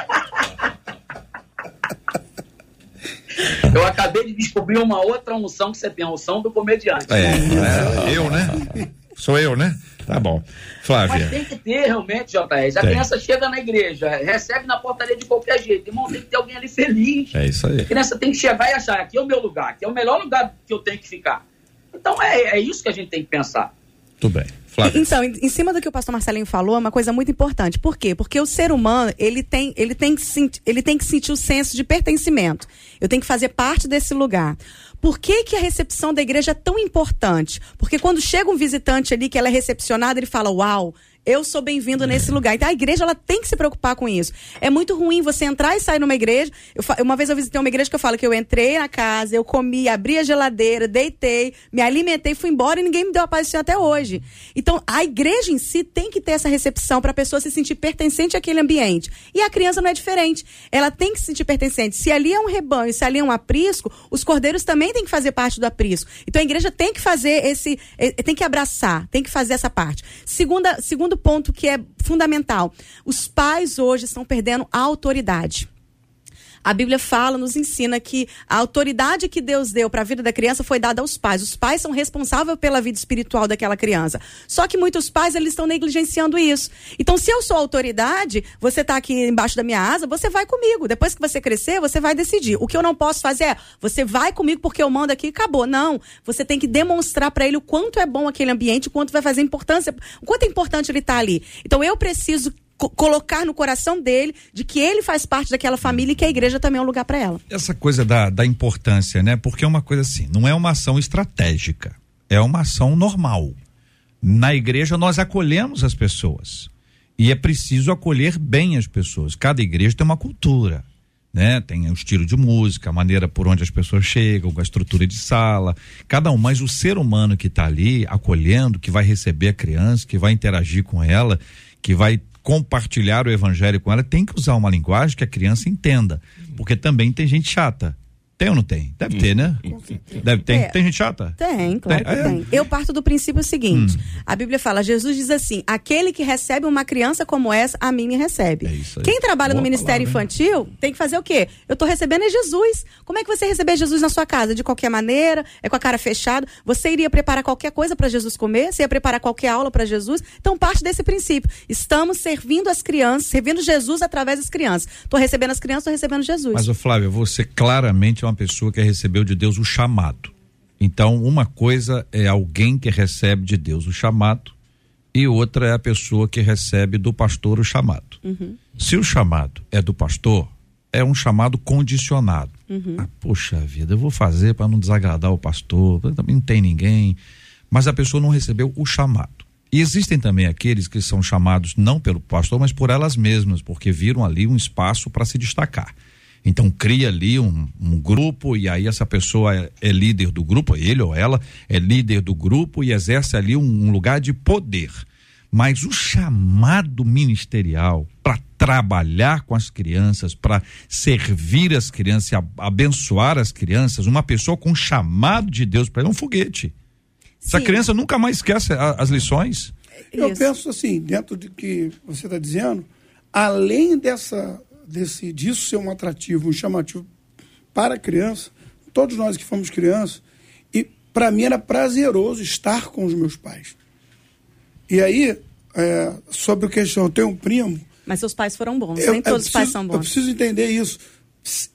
acabei de descobrir uma outra unção que você tem, a unção do comediante. É, é, eu, né? Sou eu, né? Tá bom. Mas Flávia. tem que ter realmente, JR. A Tem. criança chega na igreja, recebe na portaria de qualquer jeito. Irmão, tem que ter alguém ali feliz. É isso aí. A criança tem que chegar e achar: aqui é o meu lugar, aqui é o melhor lugar que eu tenho que ficar. Então é, é isso que a gente tem que pensar. Tudo bem. Então, em em cima do que o pastor Marcelinho falou, é uma coisa muito importante. Por quê? Porque o ser humano, ele tem, ele tem, que, senti- ele tem que sentir o senso de pertencimento. Eu tenho que fazer parte desse lugar. Por que, que a recepção da igreja é tão importante? Porque quando chega um visitante ali que ela é recepcionada, ele fala, uau, eu sou bem-vindo nesse lugar. Então a igreja ela tem que se preocupar com isso. É muito ruim você entrar e sair numa igreja. Eu uma vez eu visitei uma igreja que eu falo que eu entrei na casa, eu comi, abri a geladeira, deitei, me alimentei, fui embora e ninguém me deu a paz do até hoje. Então a igreja em si tem que ter essa recepção para a pessoa se sentir pertencente àquele ambiente. E a criança não é diferente. Ela tem que se sentir pertencente. Se ali é um rebanho, se ali é um aprisco, os cordeiros também têm que fazer parte do aprisco. Então, a igreja tem que fazer esse, tem que abraçar, tem que fazer essa parte. Segunda, segundo ponto que é fundamental: os pais hoje estão perdendo a autoridade. A Bíblia fala, nos ensina que a autoridade que Deus deu para a vida da criança foi dada aos pais. Os pais são responsáveis pela vida espiritual daquela criança. Só que muitos pais eles estão negligenciando isso. Então, se eu sou autoridade, você está aqui embaixo da minha asa, você vai comigo. Depois que você crescer, você vai decidir. O que eu não posso fazer é, você vai comigo porque eu mando aqui e acabou. Não. Você tem que demonstrar para ele o quanto é bom aquele ambiente, o quanto vai fazer importância, o quanto é importante ele estar tá ali. Então, eu preciso colocar no coração dele de que ele faz parte daquela família e que a igreja também é um lugar para ela. Essa coisa da, da importância, né? Porque é uma coisa assim, não é uma ação estratégica, é uma ação normal. Na igreja nós acolhemos as pessoas e é preciso acolher bem as pessoas. Cada igreja tem uma cultura, né? Tem o estilo de música, a maneira por onde as pessoas chegam, a estrutura de sala, cada um. Mas o ser humano que está ali acolhendo, que vai receber a criança, que vai interagir com ela, que vai compartilhar o evangelho com ela, tem que usar uma linguagem que a criança entenda. Porque também tem gente chata. Tem ou não tem? Deve ter, né? Deve ter. É, tem gente chata? Tem, claro tem. que tem. Eu parto do princípio seguinte: hum. a Bíblia fala, Jesus diz assim: aquele que recebe uma criança como essa, a mim me recebe. É isso aí. Quem trabalha Boa no Ministério palavra, Infantil hein? tem que fazer o quê? Eu estou recebendo é Jesus. Como é que você receber Jesus na sua casa? De qualquer maneira? É com a cara fechada? Você iria preparar qualquer coisa para Jesus comer? Você ia preparar qualquer aula para Jesus? Então, parte desse princípio. Estamos servindo as crianças, servindo Jesus através das crianças. Estou recebendo as crianças, estou recebendo Jesus. Mas, o Flávio, você claramente é uma pessoa que recebeu de Deus o chamado. Então, uma coisa é alguém que recebe de Deus o chamado e outra é a pessoa que recebe do pastor o chamado. Uhum. Se o chamado é do pastor, é um chamado condicionado. Uhum. Ah, poxa vida, eu vou fazer para não desagradar o pastor, também não tem ninguém. Mas a pessoa não recebeu o chamado. E existem também aqueles que são chamados não pelo pastor, mas por elas mesmas, porque viram ali um espaço para se destacar. Então cria ali um, um, grupo e aí essa pessoa é, é, líder do grupo, ele ou ela é líder do grupo e exerce ali um, um lugar de poder. Mas o chamado ministerial para trabalhar com as crianças, para servir as crianças, abençoar as crianças, uma pessoa com chamado de Deus para ele é um foguete. Sim. Essa criança nunca mais esquece a, as lições. Eu Isso. penso assim, dentro de que você está dizendo, além dessa desse, disso ser um atrativo, um chamativo para a criança, todos nós que fomos crianças, e para mim era prazeroso estar com os meus pais. E aí, é, sobre o questão, eu tenho um primo. Mas seus pais foram bons, eu, nem todos preciso, os pais são bons. Eu preciso entender isso.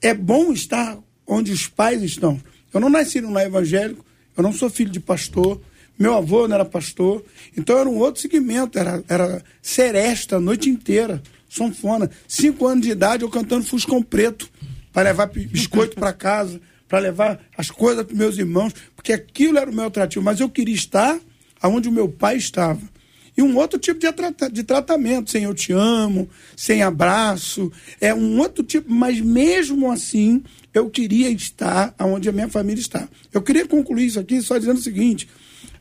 É bom estar onde os pais estão. Eu não nasci no lar evangélico, eu não sou filho de pastor, meu avô não era pastor, então era um outro segmento, era, era seresta a noite inteira sanfona. Cinco anos de idade eu cantando Fuscão Preto para levar biscoito para casa, para levar as coisas para meus irmãos, porque aquilo era o meu atrativo. Mas eu queria estar aonde o meu pai estava. E um outro tipo de, de tratamento, sem eu te amo, sem abraço, é um outro tipo, mas mesmo assim eu queria estar aonde a minha família está. Eu queria concluir isso aqui só dizendo o seguinte: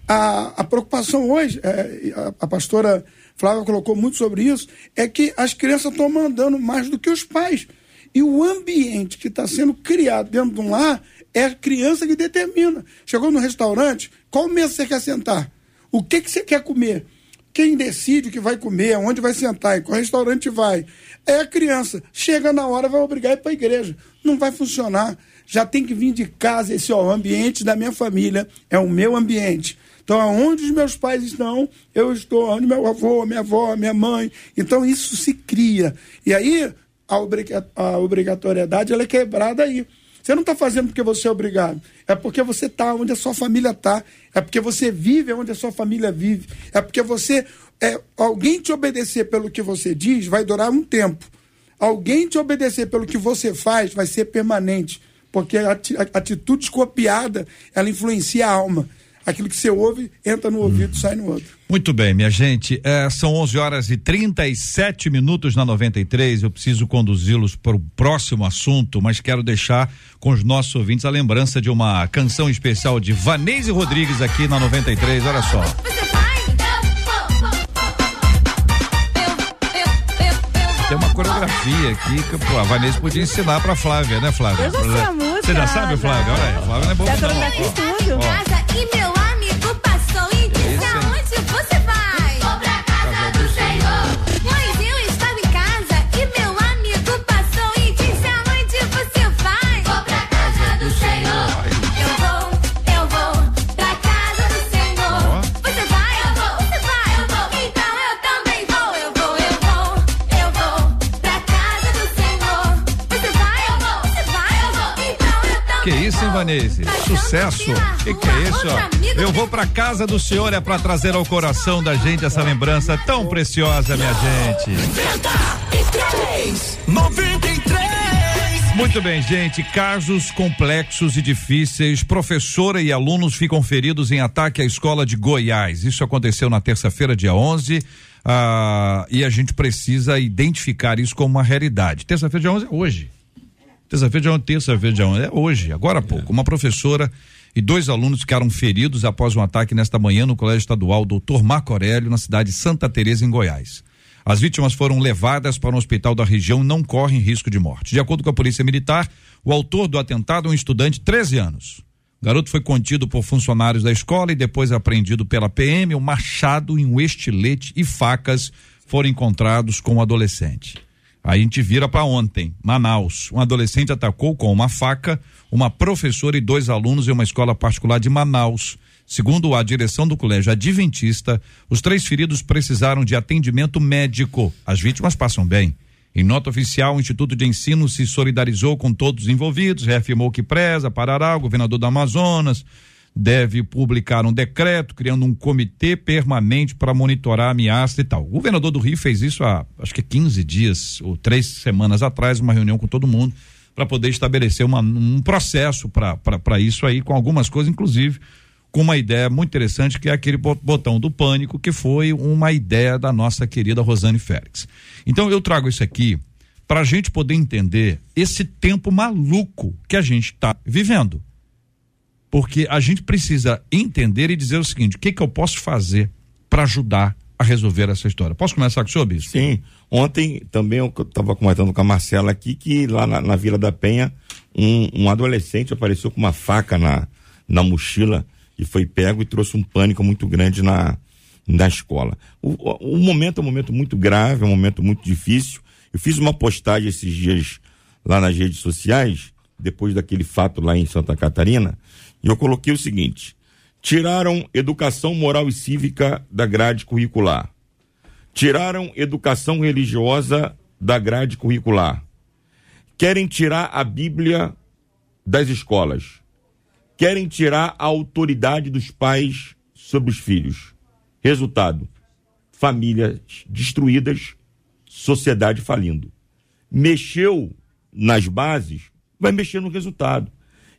a, a preocupação hoje, é, a, a pastora Flávia colocou muito sobre isso, é que as crianças estão mandando mais do que os pais. E o ambiente que está sendo criado dentro de um lar é a criança que determina. Chegou no restaurante, qual mesa você quer sentar? O que, que você quer comer? Quem decide o que vai comer, onde vai sentar, em qual restaurante vai, é a criança. Chega na hora, vai obrigar a ir para a igreja. Não vai funcionar. Já tem que vir de casa. Esse ó, o ambiente da minha família é o meu ambiente. Então, aonde os meus pais estão, eu estou, onde meu avô, minha avó, minha mãe. Então, isso se cria. E aí, a, obriga a obrigatoriedade ela é quebrada aí. Você não está fazendo porque você é obrigado. É porque você está onde a sua família está. É porque você vive onde a sua família vive. É porque você. É, alguém te obedecer pelo que você diz vai durar um tempo. Alguém te obedecer pelo que você faz vai ser permanente. Porque a atitude copiada ela influencia a alma aquilo que você ouve entra no ouvido, hum. sai no outro. Muito bem, minha gente. É, são 11 horas e 37 minutos na 93. Eu preciso conduzi-los para o próximo assunto, mas quero deixar com os nossos ouvintes a lembrança de uma canção especial de Vanese Rodrigues aqui na 93. Olha só. Tem uma coreografia aqui que pô, a Vanessa podia ensinar para Flávia, né, Flávia? Eu já sei a música. Você já sabe, Flávia? Olha aí, Flávia não é boa. Já tô ó, ó, ó casa Que isso, hein, vou. Vanese? Sucesso! Que que é isso? Eu vou pra casa do senhor é pra trazer ao coração da gente essa lembrança tão preciosa, minha gente. 93. Muito bem, gente. Casos complexos e difíceis. Professora e alunos ficam feridos em ataque à escola de Goiás. Isso aconteceu na terça-feira, dia 11. ah, e a gente precisa identificar isso como uma realidade. Terça-feira, dia 11 é hoje. Terça-feira, dia 11, terça-feira, dia 11 é hoje, agora há pouco. Uma professora e dois alunos ficaram feridos após um ataque nesta manhã no Colégio Estadual Dr. Marco Aurélio, na cidade de Santa Teresa, em Goiás. As vítimas foram levadas para um hospital da região e não correm risco de morte. De acordo com a Polícia Militar, o autor do atentado é um estudante de 13 anos. O garoto foi contido por funcionários da escola e depois apreendido pela PM. Um machado e um estilete e facas foram encontrados com o adolescente. Aí a gente vira para ontem, Manaus. Um adolescente atacou com uma faca uma professora e dois alunos em uma escola particular de Manaus. Segundo a direção do colégio Adventista, os três feridos precisaram de atendimento médico. As vítimas passam bem. Em nota oficial, o Instituto de Ensino se solidarizou com todos os envolvidos, reafirmou que preza, parará, o governador do Amazonas deve publicar um decreto criando um comitê permanente para monitorar a ameaça e tal. O governador do Rio fez isso há acho que 15 dias ou três semanas atrás, uma reunião com todo mundo para poder estabelecer uma, um processo para isso aí, com algumas coisas, inclusive com uma ideia muito interessante que é aquele bo- botão do pânico, que foi uma ideia da nossa querida Rosane Félix. Então eu trago isso aqui para a gente poder entender esse tempo maluco que a gente está vivendo. Porque a gente precisa entender e dizer o seguinte: o que, que eu posso fazer para ajudar a resolver essa história? Posso começar com o senhor, Bispo? Sim. Ontem também eu estava comentando com a Marcela aqui que lá na, na Vila da Penha, um, um adolescente apareceu com uma faca na, na mochila e foi pego e trouxe um pânico muito grande na, na escola. O, o, o momento é um momento muito grave, é um momento muito difícil. Eu fiz uma postagem esses dias lá nas redes sociais, depois daquele fato lá em Santa Catarina, e eu coloquei o seguinte: tiraram educação moral e cívica da grade curricular tiraram educação religiosa da grade curricular. Querem tirar a Bíblia das escolas. Querem tirar a autoridade dos pais sobre os filhos. Resultado: famílias destruídas, sociedade falindo. Mexeu nas bases, vai mexer no resultado.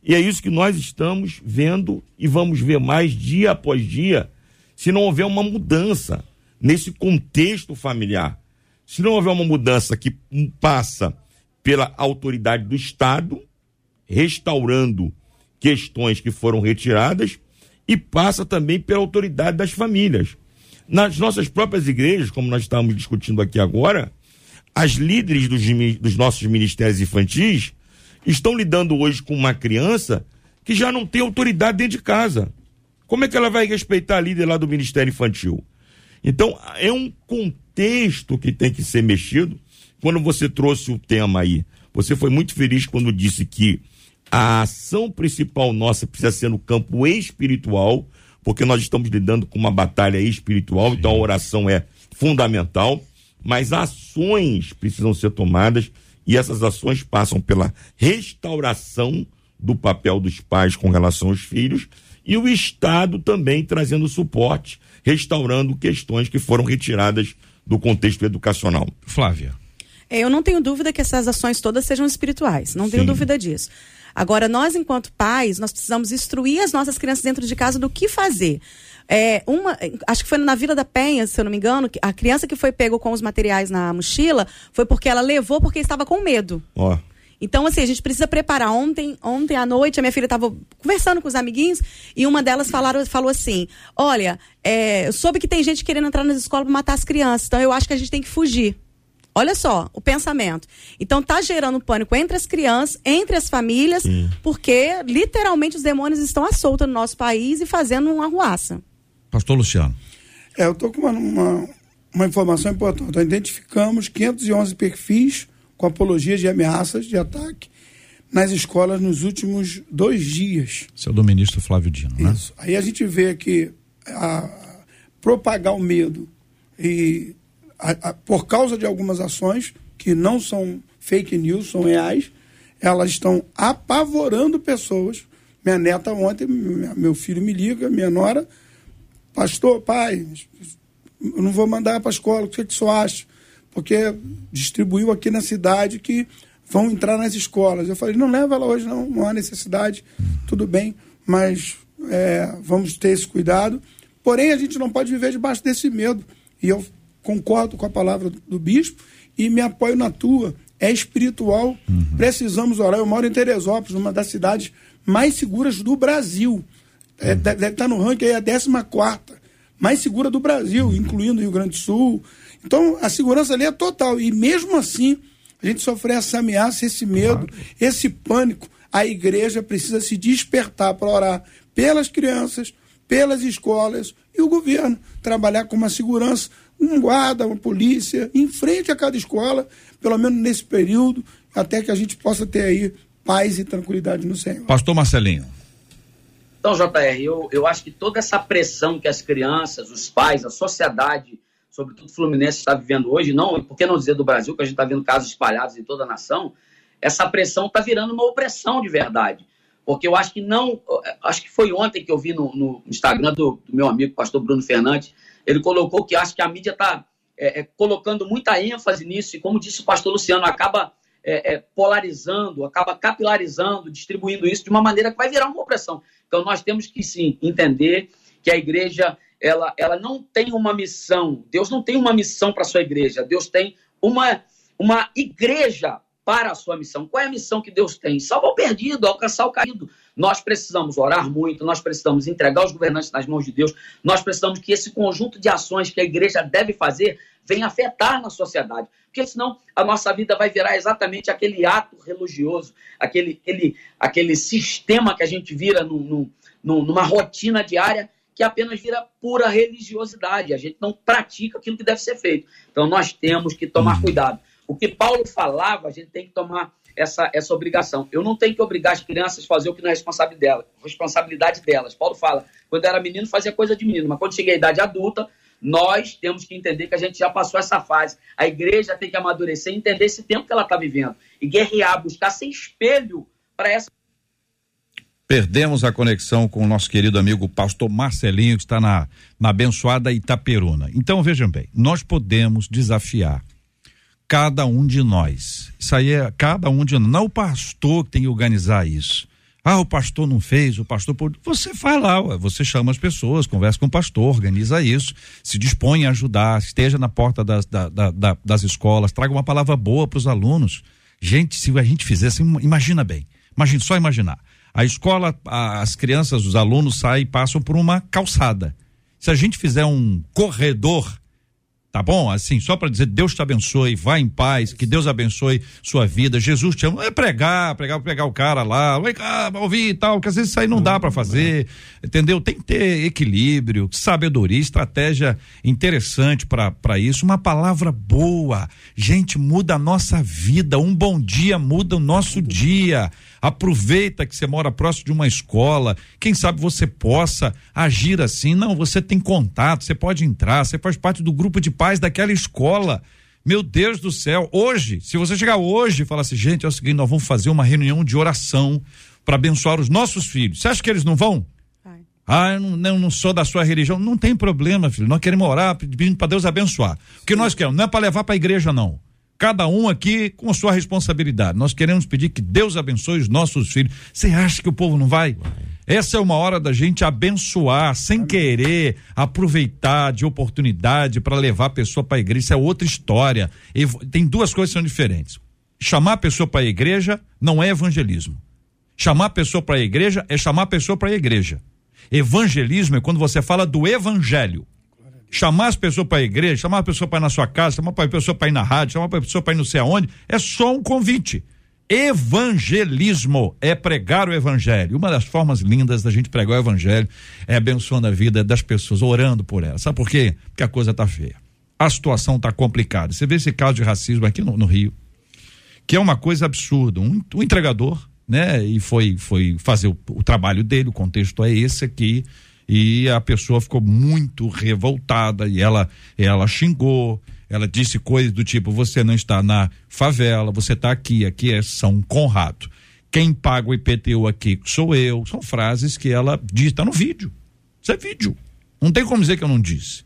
E é isso que nós estamos vendo e vamos ver mais dia após dia, se não houver uma mudança nesse contexto familiar. Se não houver uma mudança que passa pela autoridade do Estado, restaurando questões que foram retiradas, e passa também pela autoridade das famílias. Nas nossas próprias igrejas, como nós estamos discutindo aqui agora, as líderes dos, dos nossos ministérios infantis estão lidando hoje com uma criança que já não tem autoridade dentro de casa. Como é que ela vai respeitar a líder lá do Ministério Infantil? Então, é um contexto que tem que ser mexido. Quando você trouxe o tema aí, você foi muito feliz quando disse que a ação principal nossa precisa ser no campo espiritual, porque nós estamos lidando com uma batalha espiritual, então a oração é fundamental, mas ações precisam ser tomadas e essas ações passam pela restauração do papel dos pais com relação aos filhos e o Estado também trazendo suporte, restaurando questões que foram retiradas do contexto educacional. Flávia. É, Eu não tenho dúvida que essas ações todas sejam espirituais, não tenho Sim. dúvida disso. Agora, nós, enquanto pais, nós precisamos instruir as nossas crianças dentro de casa do que fazer. É, uma, acho que foi na Vila da Penha, se eu não me engano, a criança que foi pego com os materiais na mochila foi porque ela levou porque estava com medo. Ó, Então, assim, a gente precisa preparar. Ontem, ontem à noite, a minha filha estava conversando com os amiguinhos e uma delas falaram, falou assim: Olha, é, eu soube que tem gente querendo entrar nas escolas para matar as crianças, então eu acho que a gente tem que fugir. Olha só o pensamento. Então tá gerando pânico entre as crianças, entre as famílias, porque literalmente os demônios estão à solta no nosso país e fazendo uma arruaça. Pastor Luciano. É, eu estou com uma, uma, uma informação importante. Nós identificamos 511 perfis com apologia de ameaças de ataque nas escolas nos últimos dois dias. Esse é do ministro Flávio Dino, né? Isso. Aí a gente vê que a- propagar o medo e a- a- por causa de algumas ações que não são fake news, são reais, elas estão apavorando pessoas. Minha neta ontem, meu filho me liga, minha nora, pastor, pai, eu não vou mandar para a escola, o que, que o senhor acha? Porque distribuiu aqui na cidade que vão entrar nas escolas. Eu falei, não leva ela hoje, não, não há necessidade, tudo bem, mas é, vamos ter esse cuidado. Porém, a gente não pode viver debaixo desse medo. E eu concordo com a palavra do bispo e me apoio na tua. É espiritual. Precisamos orar. Eu moro em Teresópolis, uma das cidades mais seguras do Brasil. É, deve, estar no ranking aí, a 14 mais segura do Brasil, incluindo o Rio Grande do Sul. Então, a segurança ali é total. E mesmo assim, a gente sofre essa ameaça, esse medo, esse pânico. A igreja precisa se despertar para orar pelas crianças, pelas escolas e o governo trabalhar com uma segurança, um guarda, uma polícia, em frente a cada escola, pelo menos nesse período, até que a gente possa ter aí paz e tranquilidade no Senhor. Pastor Marcelinho. Então, JR, eu, eu acho que toda essa pressão que as crianças, os pais, a sociedade, sobretudo Fluminense, está vivendo hoje, não, por que não dizer do Brasil, que a gente está vendo casos espalhados em toda a nação, essa pressão está virando uma opressão de verdade. Porque eu acho que não. Acho que foi ontem que eu vi no, no Instagram do, do meu amigo, pastor Bruno Fernandes, ele colocou que acho que a mídia está é, é, colocando muita ênfase nisso, e como disse o pastor Luciano, acaba é, é, polarizando, acaba capilarizando, distribuindo isso de uma maneira que vai virar uma opressão. Então nós temos que sim entender que a igreja ela, ela não tem uma missão. Deus não tem uma missão para sua igreja. Deus tem uma, uma igreja para a sua missão. Qual é a missão que Deus tem? Salvar o perdido, alcançar o caído. Nós precisamos orar muito, nós precisamos entregar os governantes nas mãos de Deus, nós precisamos que esse conjunto de ações que a igreja deve fazer venha afetar na sociedade. Porque senão a nossa vida vai virar exatamente aquele ato religioso, aquele, aquele, aquele sistema que a gente vira no, no, no, numa rotina diária que apenas vira pura religiosidade. A gente não pratica aquilo que deve ser feito. Então nós temos que tomar cuidado. O que Paulo falava, a gente tem que tomar essa, essa obrigação. Eu não tenho que obrigar as crianças a fazer o que não é responsabilidade delas. Responsabilidade delas. Paulo fala, quando era menino fazia coisa de menino, mas quando cheguei à idade adulta, nós temos que entender que a gente já passou essa fase. A igreja tem que amadurecer e entender esse tempo que ela está vivendo. E guerrear, buscar ser espelho para essa Perdemos a conexão com o nosso querido amigo pastor Marcelinho, que está na, na abençoada Itaperuna. Então, vejam bem, nós podemos desafiar cada um de nós. Isso aí é cada um de nós. Não é o pastor que tem que organizar isso. Ah, o pastor não fez, o pastor. Você vai lá, você chama as pessoas, conversa com o pastor, organiza isso, se dispõe a ajudar, esteja na porta das, da- da- da- das escolas, traga uma palavra boa para os alunos. Gente, se a gente fizesse, im- imagina bem, imagina, só imaginar. A escola, as crianças, os alunos saem e passam por uma calçada. Se a gente fizer um corredor Tá bom? Assim, só para dizer, Deus te abençoe, vá em paz, que Deus abençoe sua vida, Jesus te ama. É pregar, pregar, pregar o cara lá, ouvir e tal, que às vezes isso aí não dá para fazer, entendeu? Tem que ter equilíbrio, sabedoria, estratégia interessante para isso, uma palavra boa. Gente, muda a nossa vida, um bom dia muda o nosso dia. Aproveita que você mora próximo de uma escola, quem sabe você possa agir assim. Não, você tem contato, você pode entrar, você faz parte do grupo de pais daquela escola. Meu Deus do céu, hoje, se você chegar hoje e falar assim, gente, é o seguinte, nós vamos fazer uma reunião de oração para abençoar os nossos filhos. Você acha que eles não vão? Vai. Ah, eu não, eu não sou da sua religião. Não tem problema, filho. Nós queremos orar, pedindo para Deus abençoar. O que nós queremos não é para levar para a igreja, não. Cada um aqui com a sua responsabilidade. Nós queremos pedir que Deus abençoe os nossos filhos. Você acha que o povo não vai? Essa é uma hora da gente abençoar, sem querer aproveitar de oportunidade para levar a pessoa para a igreja. Isso é outra história. Tem duas coisas que são diferentes. Chamar a pessoa para a igreja não é evangelismo. Chamar a pessoa para a igreja é chamar a pessoa para a igreja. Evangelismo é quando você fala do evangelho. Chamar as pessoas para a igreja, chamar a pessoa para ir na sua casa, chamar a pessoa para ir na rádio, chamar a pessoa para ir não sei aonde, é só um convite. Evangelismo é pregar o evangelho. Uma das formas lindas da gente pregar o evangelho é abençoando a vida das pessoas, orando por elas. Sabe por quê? Porque a coisa tá feia. A situação tá complicada. Você vê esse caso de racismo aqui no, no Rio, que é uma coisa absurda. Um, um entregador, né, e foi foi fazer o, o trabalho dele, o contexto é esse aqui, e a pessoa ficou muito revoltada e ela ela xingou, ela disse coisas do tipo: você não está na favela, você está aqui, aqui é São Conrado. Quem paga o IPTU aqui sou eu. São frases que ela diz, está no vídeo. Isso é vídeo. Não tem como dizer que eu não disse.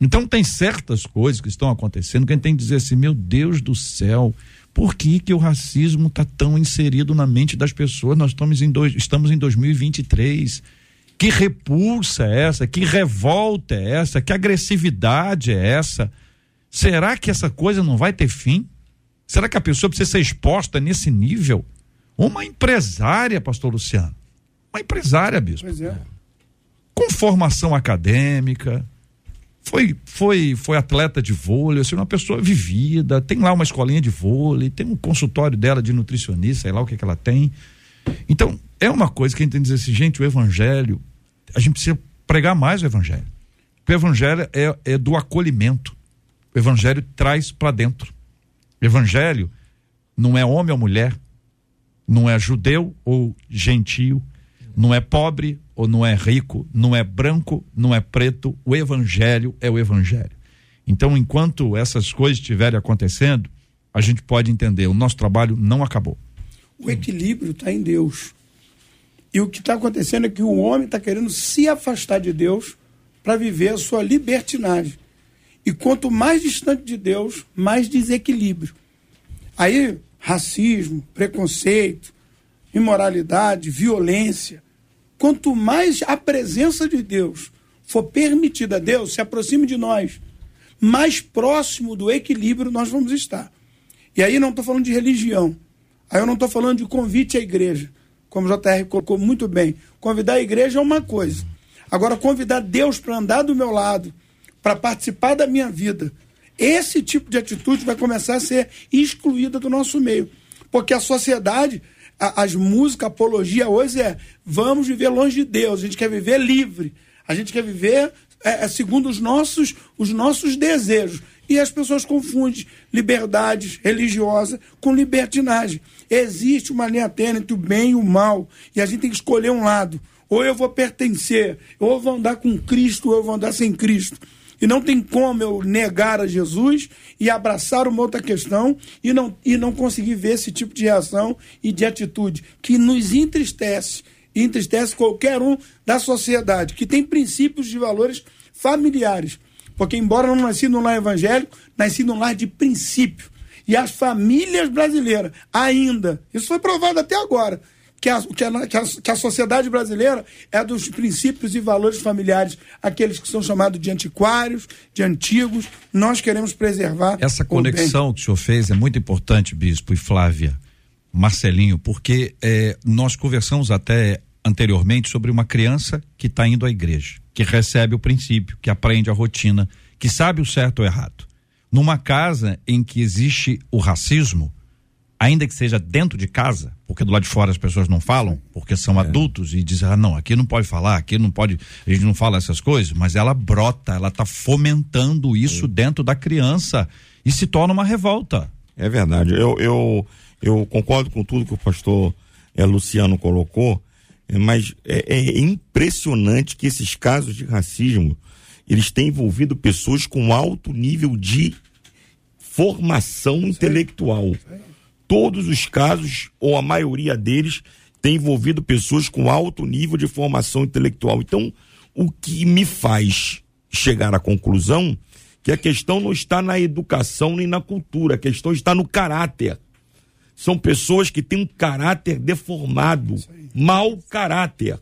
Então tem certas coisas que estão acontecendo que a gente tem que dizer assim, meu Deus do céu, por que que o racismo está tão inserido na mente das pessoas? Nós estamos em, dois, estamos em 2023. Que repulsa é essa? Que revolta é essa? Que agressividade é essa? Será que essa coisa não vai ter fim? Será que a pessoa precisa ser exposta nesse nível? Uma empresária, pastor Luciano. Uma empresária, bispo. Pois é. Com formação acadêmica, foi foi foi atleta de vôlei, assim, uma pessoa vivida, tem lá uma escolinha de vôlei, tem um consultório dela de nutricionista, sei lá o que, que ela tem. Então, é uma coisa que a gente tem que dizer assim, gente, o evangelho, a gente precisa pregar mais o evangelho. O evangelho é, é do acolhimento. O evangelho traz para dentro. O evangelho não é homem ou mulher, não é judeu ou gentio, não é pobre ou não é rico, não é branco, não é preto. O evangelho é o evangelho. Então, enquanto essas coisas estiverem acontecendo, a gente pode entender, o nosso trabalho não acabou. O equilíbrio está em Deus. E o que está acontecendo é que o homem está querendo se afastar de Deus para viver a sua libertinagem. E quanto mais distante de Deus, mais desequilíbrio. Aí, racismo, preconceito, imoralidade, violência. Quanto mais a presença de Deus for permitida a Deus, se aproxime de nós, mais próximo do equilíbrio nós vamos estar. E aí não estou falando de religião. Aí eu não estou falando de convite à igreja. Como o JR colocou muito bem. Convidar a igreja é uma coisa. Agora, convidar Deus para andar do meu lado, para participar da minha vida, esse tipo de atitude vai começar a ser excluída do nosso meio. Porque a sociedade, a- as músicas, a apologia hoje é vamos viver longe de Deus, a gente quer viver livre, a gente quer viver é, é, segundo os nossos, os nossos desejos. E as pessoas confundem liberdade religiosa com libertinagem. Existe uma linha tênue entre o bem e o mal, e a gente tem que escolher um lado. Ou eu vou pertencer, ou eu vou andar com Cristo, ou eu vou andar sem Cristo. E não tem como eu negar a Jesus e abraçar uma outra questão e não, e não conseguir ver esse tipo de reação e de atitude que nos entristece entristece qualquer um da sociedade, que tem princípios de valores familiares. Porque, embora não nasci num lar evangélico, nasci num lar de princípio. E as famílias brasileiras, ainda, isso foi provado até agora, que a, que, a, que, a, que a sociedade brasileira é dos princípios e valores familiares, aqueles que são chamados de antiquários, de antigos, nós queremos preservar. Essa o bem. conexão que o senhor fez é muito importante, Bispo e Flávia, Marcelinho, porque eh, nós conversamos até anteriormente sobre uma criança que está indo à igreja, que recebe o princípio, que aprende a rotina, que sabe o certo ou errado. Numa casa em que existe o racismo, ainda que seja dentro de casa, porque do lado de fora as pessoas não falam, porque são adultos e dizem, ah, não, aqui não pode falar, aqui não pode, a gente não fala essas coisas, mas ela brota, ela está fomentando isso dentro da criança e se torna uma revolta. É verdade. Eu, eu, eu concordo com tudo que o pastor eh, Luciano colocou, mas é, é impressionante que esses casos de racismo eles têm envolvido pessoas com alto nível de formação intelectual. Todos os casos, ou a maioria deles, tem envolvido pessoas com alto nível de formação intelectual. Então, o que me faz chegar à conclusão que a questão não está na educação nem na cultura, a questão está no caráter. São pessoas que têm um caráter deformado, mau caráter.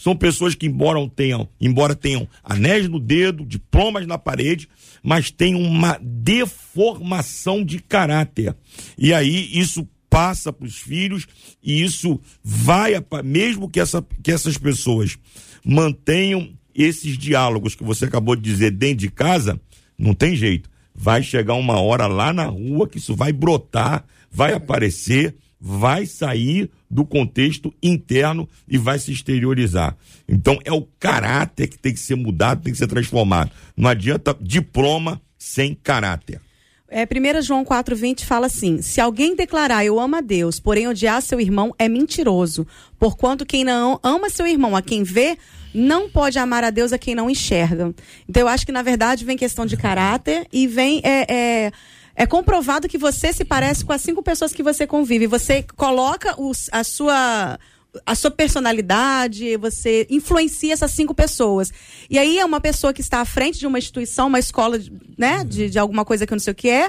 São pessoas que, embora tenham, embora tenham anéis no dedo, diplomas na parede, mas têm uma deformação de caráter. E aí isso passa para os filhos e isso vai, mesmo que, essa, que essas pessoas mantenham esses diálogos que você acabou de dizer dentro de casa, não tem jeito. Vai chegar uma hora lá na rua que isso vai brotar, vai aparecer, vai sair do contexto interno e vai se exteriorizar. Então é o caráter que tem que ser mudado, tem que ser transformado. Não adianta diploma sem caráter. É, 1 João 4,20 fala assim: Se alguém declarar eu amo a Deus, porém odiar seu irmão, é mentiroso. Porquanto quem não ama seu irmão, a quem vê, não pode amar a Deus a quem não enxerga. Então eu acho que, na verdade, vem questão de caráter e vem. É, é, é comprovado que você se parece com as cinco pessoas que você convive. Você coloca os, a sua a sua personalidade, você influencia essas cinco pessoas. E aí é uma pessoa que está à frente de uma instituição, uma escola, né, de, de alguma coisa que eu não sei o que é,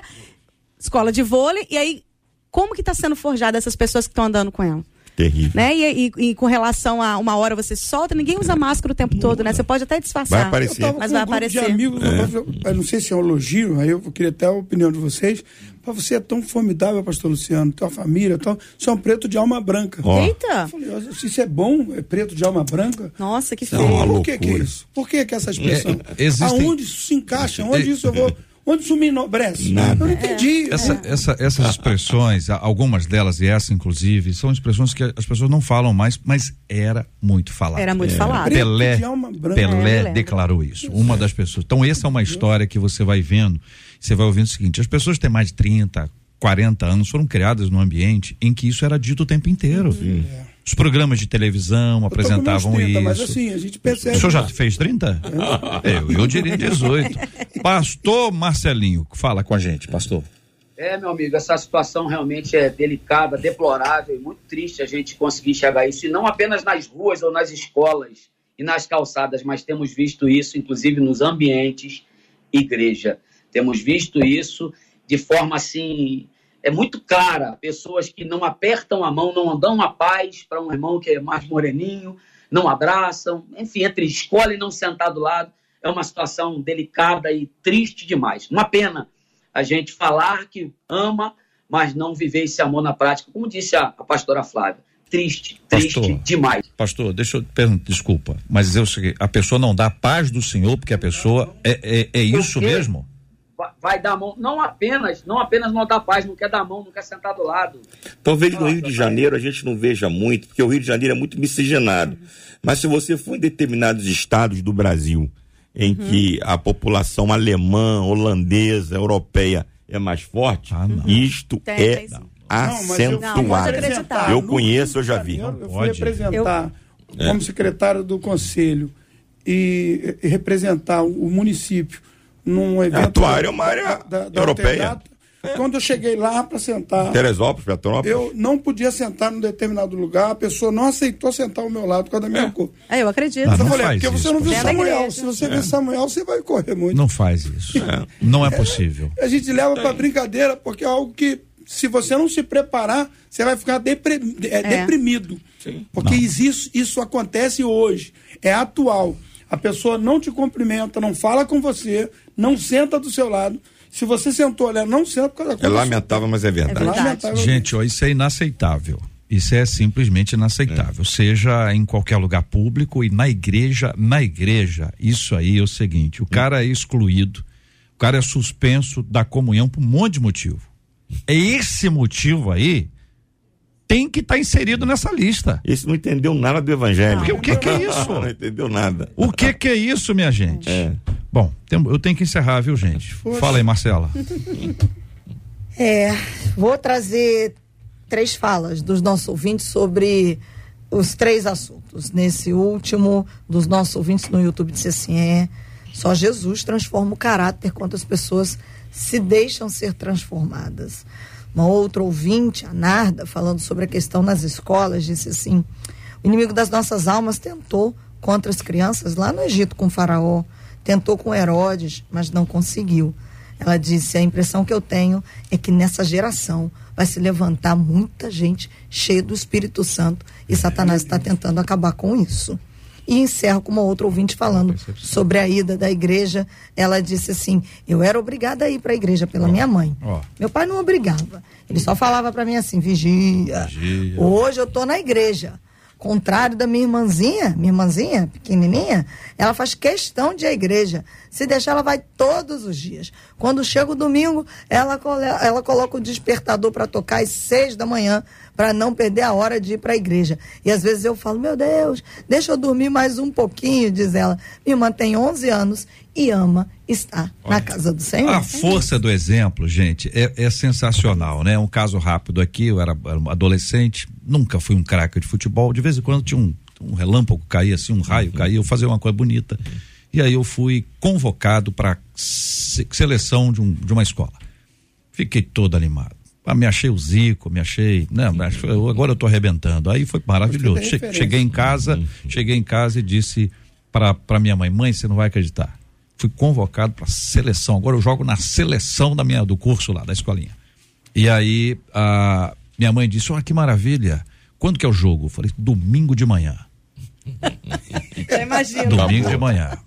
escola de vôlei, e aí como que está sendo forjada essas pessoas que estão andando com ela? Terrível. Né? E, e- e com relação a uma hora você solta, ninguém usa máscara o tempo todo, né? Você pode até disfarçar. Vai aparecer. Mas vai um grupo aparecer. de amigos, eu- eu não sei se é um elogio, aí eu queria até a opinião de vocês. Mas você é tão formidável, pastor Luciano, tua família, tão, você é um preto de alma branca. Ó. Eita! Eu falei, "Ó, se isso é bom, é preto de alma branca. Nossa, que é feio. Por que, que é isso? Por que, que essa expressão? É, existem- Aonde isso se encaixa? Onde isso eu vou. Onde isso me enobrece? Eu não entendi. Essa- essa- essas expressões, algumas delas, e essa inclusive, são expressões que as pessoas não falam mais, mas era muito falado. Era muito falado. Preto Pelé. É, Pelé lembro. declarou isso, uma das pessoas. Então, essa é uma história que você vai vendo, você vai ouvindo o seguinte: as pessoas têm mais de 30, 40 anos, foram criadas num ambiente em que isso era dito o tempo inteiro. Os programas de televisão apresentavam 30, isso. Mas assim, a gente percebe. O senhor já fez 30? Eu, eu diria 18. Pastor Marcelinho, fala com a gente, pastor. É, meu amigo, essa situação realmente é delicada, deplorável e muito triste a gente conseguir enxergar isso, e não apenas nas ruas ou nas escolas e nas calçadas, mas temos visto isso, inclusive, nos ambientes igreja. Temos visto isso de forma assim, é muito clara. Pessoas que não apertam a mão, não dão a paz para um irmão que é mais moreninho, não abraçam, enfim, entre escola e não sentar do lado. É uma situação delicada e triste demais. Uma pena a gente falar que ama, mas não viver esse amor na prática, como disse a, a pastora Flávia. Triste, triste Pastor. demais. Pastor, deixa eu te perguntar, desculpa, mas eu sei, a pessoa não dá a paz do Senhor, porque a pessoa é, é, é isso quê? mesmo? Vai- dar a mão, não apenas, não apenas não dar paz, não quer dar a mão, não quer sentar do lado. Talvez no Nossa, Rio de. Janeiro a gente não veja muito, porque o Rio de Janeiro é muito miscigenado. Mas se você for em determinados estados do Brasil, em que a população alemã, holandesa, europeia é mais forte, Ah, não. isto Tem, é tem sim. acentuado. Não. Eu No conheço, eu já vi. Janeiro, Eu fui Pode. representar como secretário do conselho e, e representar o município num evento. tua área é uma área europeia. Alterdata. Quando eu cheguei lá para sentar, Teresópolis, Petrópolis. eu não podia sentar num determinado lugar, a pessoa não aceitou sentar ao meu lado por causa da minha cor. É, eu acredito. Ah, Eu não falei, faz porque isso, você não viu. Samuel. Da Se você ver Samuel, você vai correr muito. Não faz isso. Não é possível. A gente leva para brincadeira, porque é algo que, se você não se preparar, você vai ficar é, deprimido. Porque isso, isso acontece hoje, é atual. A pessoa não te cumprimenta, não fala com você, não senta do seu lado. Se você sentou ali, ela não senta por causa da É lamentável, mas é É verdade. verdade. Lamentável. Gente, ó, isso é inaceitável. Isso é simplesmente inaceitável. Seja em qualquer lugar público e na igreja, na igreja, isso aí é o seguinte: o cara é excluído, o cara é suspenso da comunhão por um monte de motivo. É esse motivo aí tem que estar inserido nessa lista. Esse não entendeu nada do evangelho. Porque o que que é isso? não entendeu nada. O que que é isso, minha gente? É. Bom, tem- eu tenho que encerrar, viu, gente? Fala aí, Marcela. É, vou trazer três falas dos nossos ouvintes sobre os três assuntos. Nesse último, dos nossos ouvintes no YouTube, disse assim: é, só Jesus transforma o caráter quando as pessoas se deixam ser transformadas. Uma outra ouvinte, a Narda, falando sobre a questão nas escolas, disse assim: o inimigo das nossas almas tentou contra as crianças lá no Egito com Faraó, tentou com Herodes, mas não conseguiu. Ela disse: a impressão que eu tenho é que nessa geração vai se levantar muita gente cheia do Espírito Santo e Satanás está tentando acabar com isso. E encerro com uma outra ouvinte falando sobre a ida da igreja. Ela disse assim: eu era obrigada a ir para a igreja pela minha mãe. ó. Meu pai não obrigava. Ele só falava para mim assim: vigia. Vigia. Hoje eu tô na igreja. Contrário da minha irmãzinha, minha irmãzinha, pequenininha, ela faz questão de ir à igreja. Se deixar, ela vai todos os dias. Quando chega o domingo, ela, ela coloca o despertador para tocar às seis da manhã, para não perder a hora de ir para a igreja. E às vezes eu falo, meu Deus, deixa eu dormir mais um pouquinho, diz ela. Minha irmã tem 11 anos e ama estar na casa do Senhor. A força do exemplo, gente, é, é sensacional, né? Um caso rápido aqui, eu era, era um adolescente, nunca fui um craque de futebol, de vez em quando tinha um, um relâmpago, caía assim, um raio, caía, eu fazia uma coisa bonita. E aí eu fui convocado para seleção de, um, de uma escola. Fiquei todo animado. Ah, me achei o Zico, me achei. Não, me achei- eu- agora eu tô arrebentando. Aí foi maravilhoso. Che- cheguei em casa, cheguei em casa e disse para minha mãe: mãe, você não vai acreditar. Fui convocado para seleção. Agora eu jogo na seleção da minha, do curso lá, da escolinha. E aí a minha mãe disse: Olha que maravilha. Quando que é o jogo? Eu falei: domingo de manhã. Eu imagino. Domingo de manhã.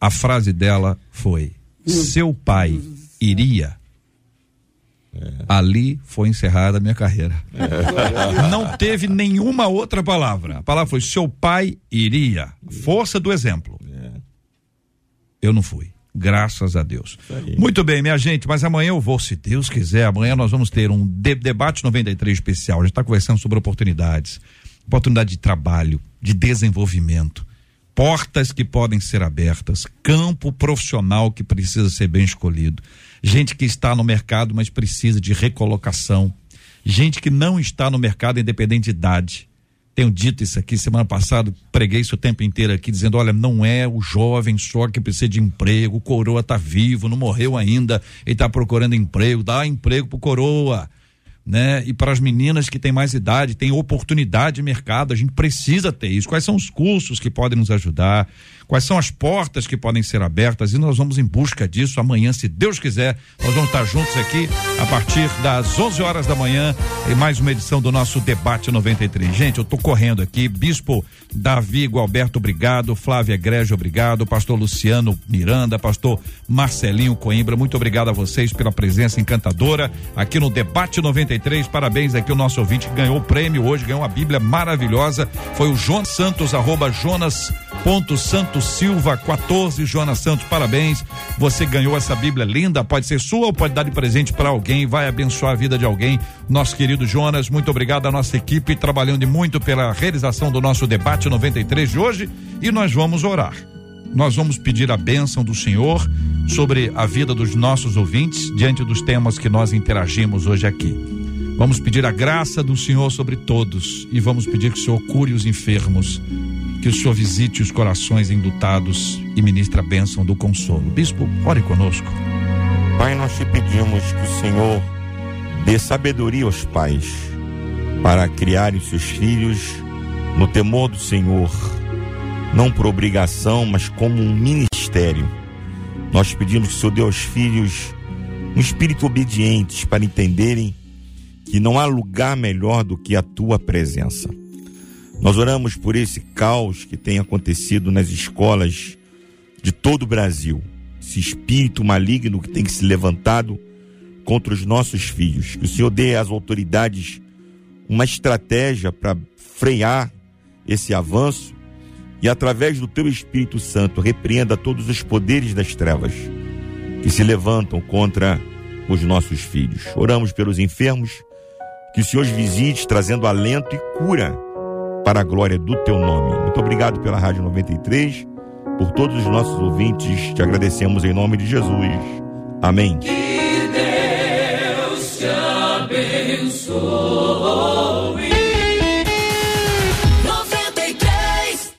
A frase dela foi: Seu pai iria. Ali foi encerrada a minha carreira. Não teve nenhuma outra palavra. A palavra foi: Seu pai iria. Força do exemplo. Eu não fui. Graças a Deus. Muito bem, minha gente, mas amanhã eu vou, se Deus quiser. Amanhã nós vamos ter um de- debate 93 especial. A gente está conversando sobre oportunidades, oportunidade de trabalho, de desenvolvimento, portas que podem ser abertas, campo profissional que precisa ser bem escolhido, gente que está no mercado, mas precisa de recolocação, gente que não está no mercado independente de idade. Tenho dito isso aqui semana passada, preguei isso o tempo inteiro aqui, dizendo: olha, não é o jovem só que precisa de emprego, o coroa tá vivo, não morreu ainda, ele tá procurando emprego, dá emprego pro coroa. Né? E para as meninas que têm mais idade, tem oportunidade de mercado, a gente precisa ter isso. Quais são os cursos que podem nos ajudar? Quais são as portas que podem ser abertas? E nós vamos em busca disso amanhã, se Deus quiser. Nós vamos estar juntos aqui a partir das 11 horas da manhã em mais uma edição do nosso Debate 93. Gente, eu tô correndo aqui. Bispo Davi Gualberto, obrigado. Flávia Grégio, obrigado. Pastor Luciano Miranda, pastor Marcelinho Coimbra, muito obrigado a vocês pela presença encantadora aqui no Debate 93. Parabéns aqui o nosso ouvinte que ganhou o prêmio hoje, ganhou uma Bíblia maravilhosa. Foi o Jonas Santos, arroba Jonas ponto Santos Silva 14 Jonas Santos, parabéns. Você ganhou essa Bíblia linda, pode ser sua ou pode dar de presente para alguém, vai abençoar a vida de alguém. Nosso querido Jonas, muito obrigado à nossa equipe trabalhando muito pela realização do nosso debate 93 de hoje e nós vamos orar. Nós vamos pedir a bênção do Senhor sobre a vida dos nossos ouvintes diante dos temas que nós interagimos hoje aqui. Vamos pedir a graça do Senhor sobre todos e vamos pedir que o Senhor cure os enfermos, que o Senhor visite os corações endutados e ministre a bênção do consolo. Bispo, ore conosco. Pai, nós te pedimos que o Senhor dê sabedoria aos pais para criarem seus filhos no temor do Senhor, não por obrigação, mas como um ministério. Nós pedimos que o Senhor dê aos filhos um espírito obediente para entenderem que não há lugar melhor do que a tua presença. Nós oramos por esse caos que tem acontecido nas escolas de todo o Brasil, esse espírito maligno que tem se levantado contra os nossos filhos. Que o Senhor dê às autoridades uma estratégia para frear esse avanço e, através do teu Espírito Santo, repreenda todos os poderes das trevas que se levantam contra os nossos filhos. Oramos pelos enfermos, que o Senhor visite, trazendo alento e cura para a glória do teu nome. Muito obrigado pela Rádio 93, por todos os nossos ouvintes. Te agradecemos em nome de Jesus. Amém. Que Deus te abençoe.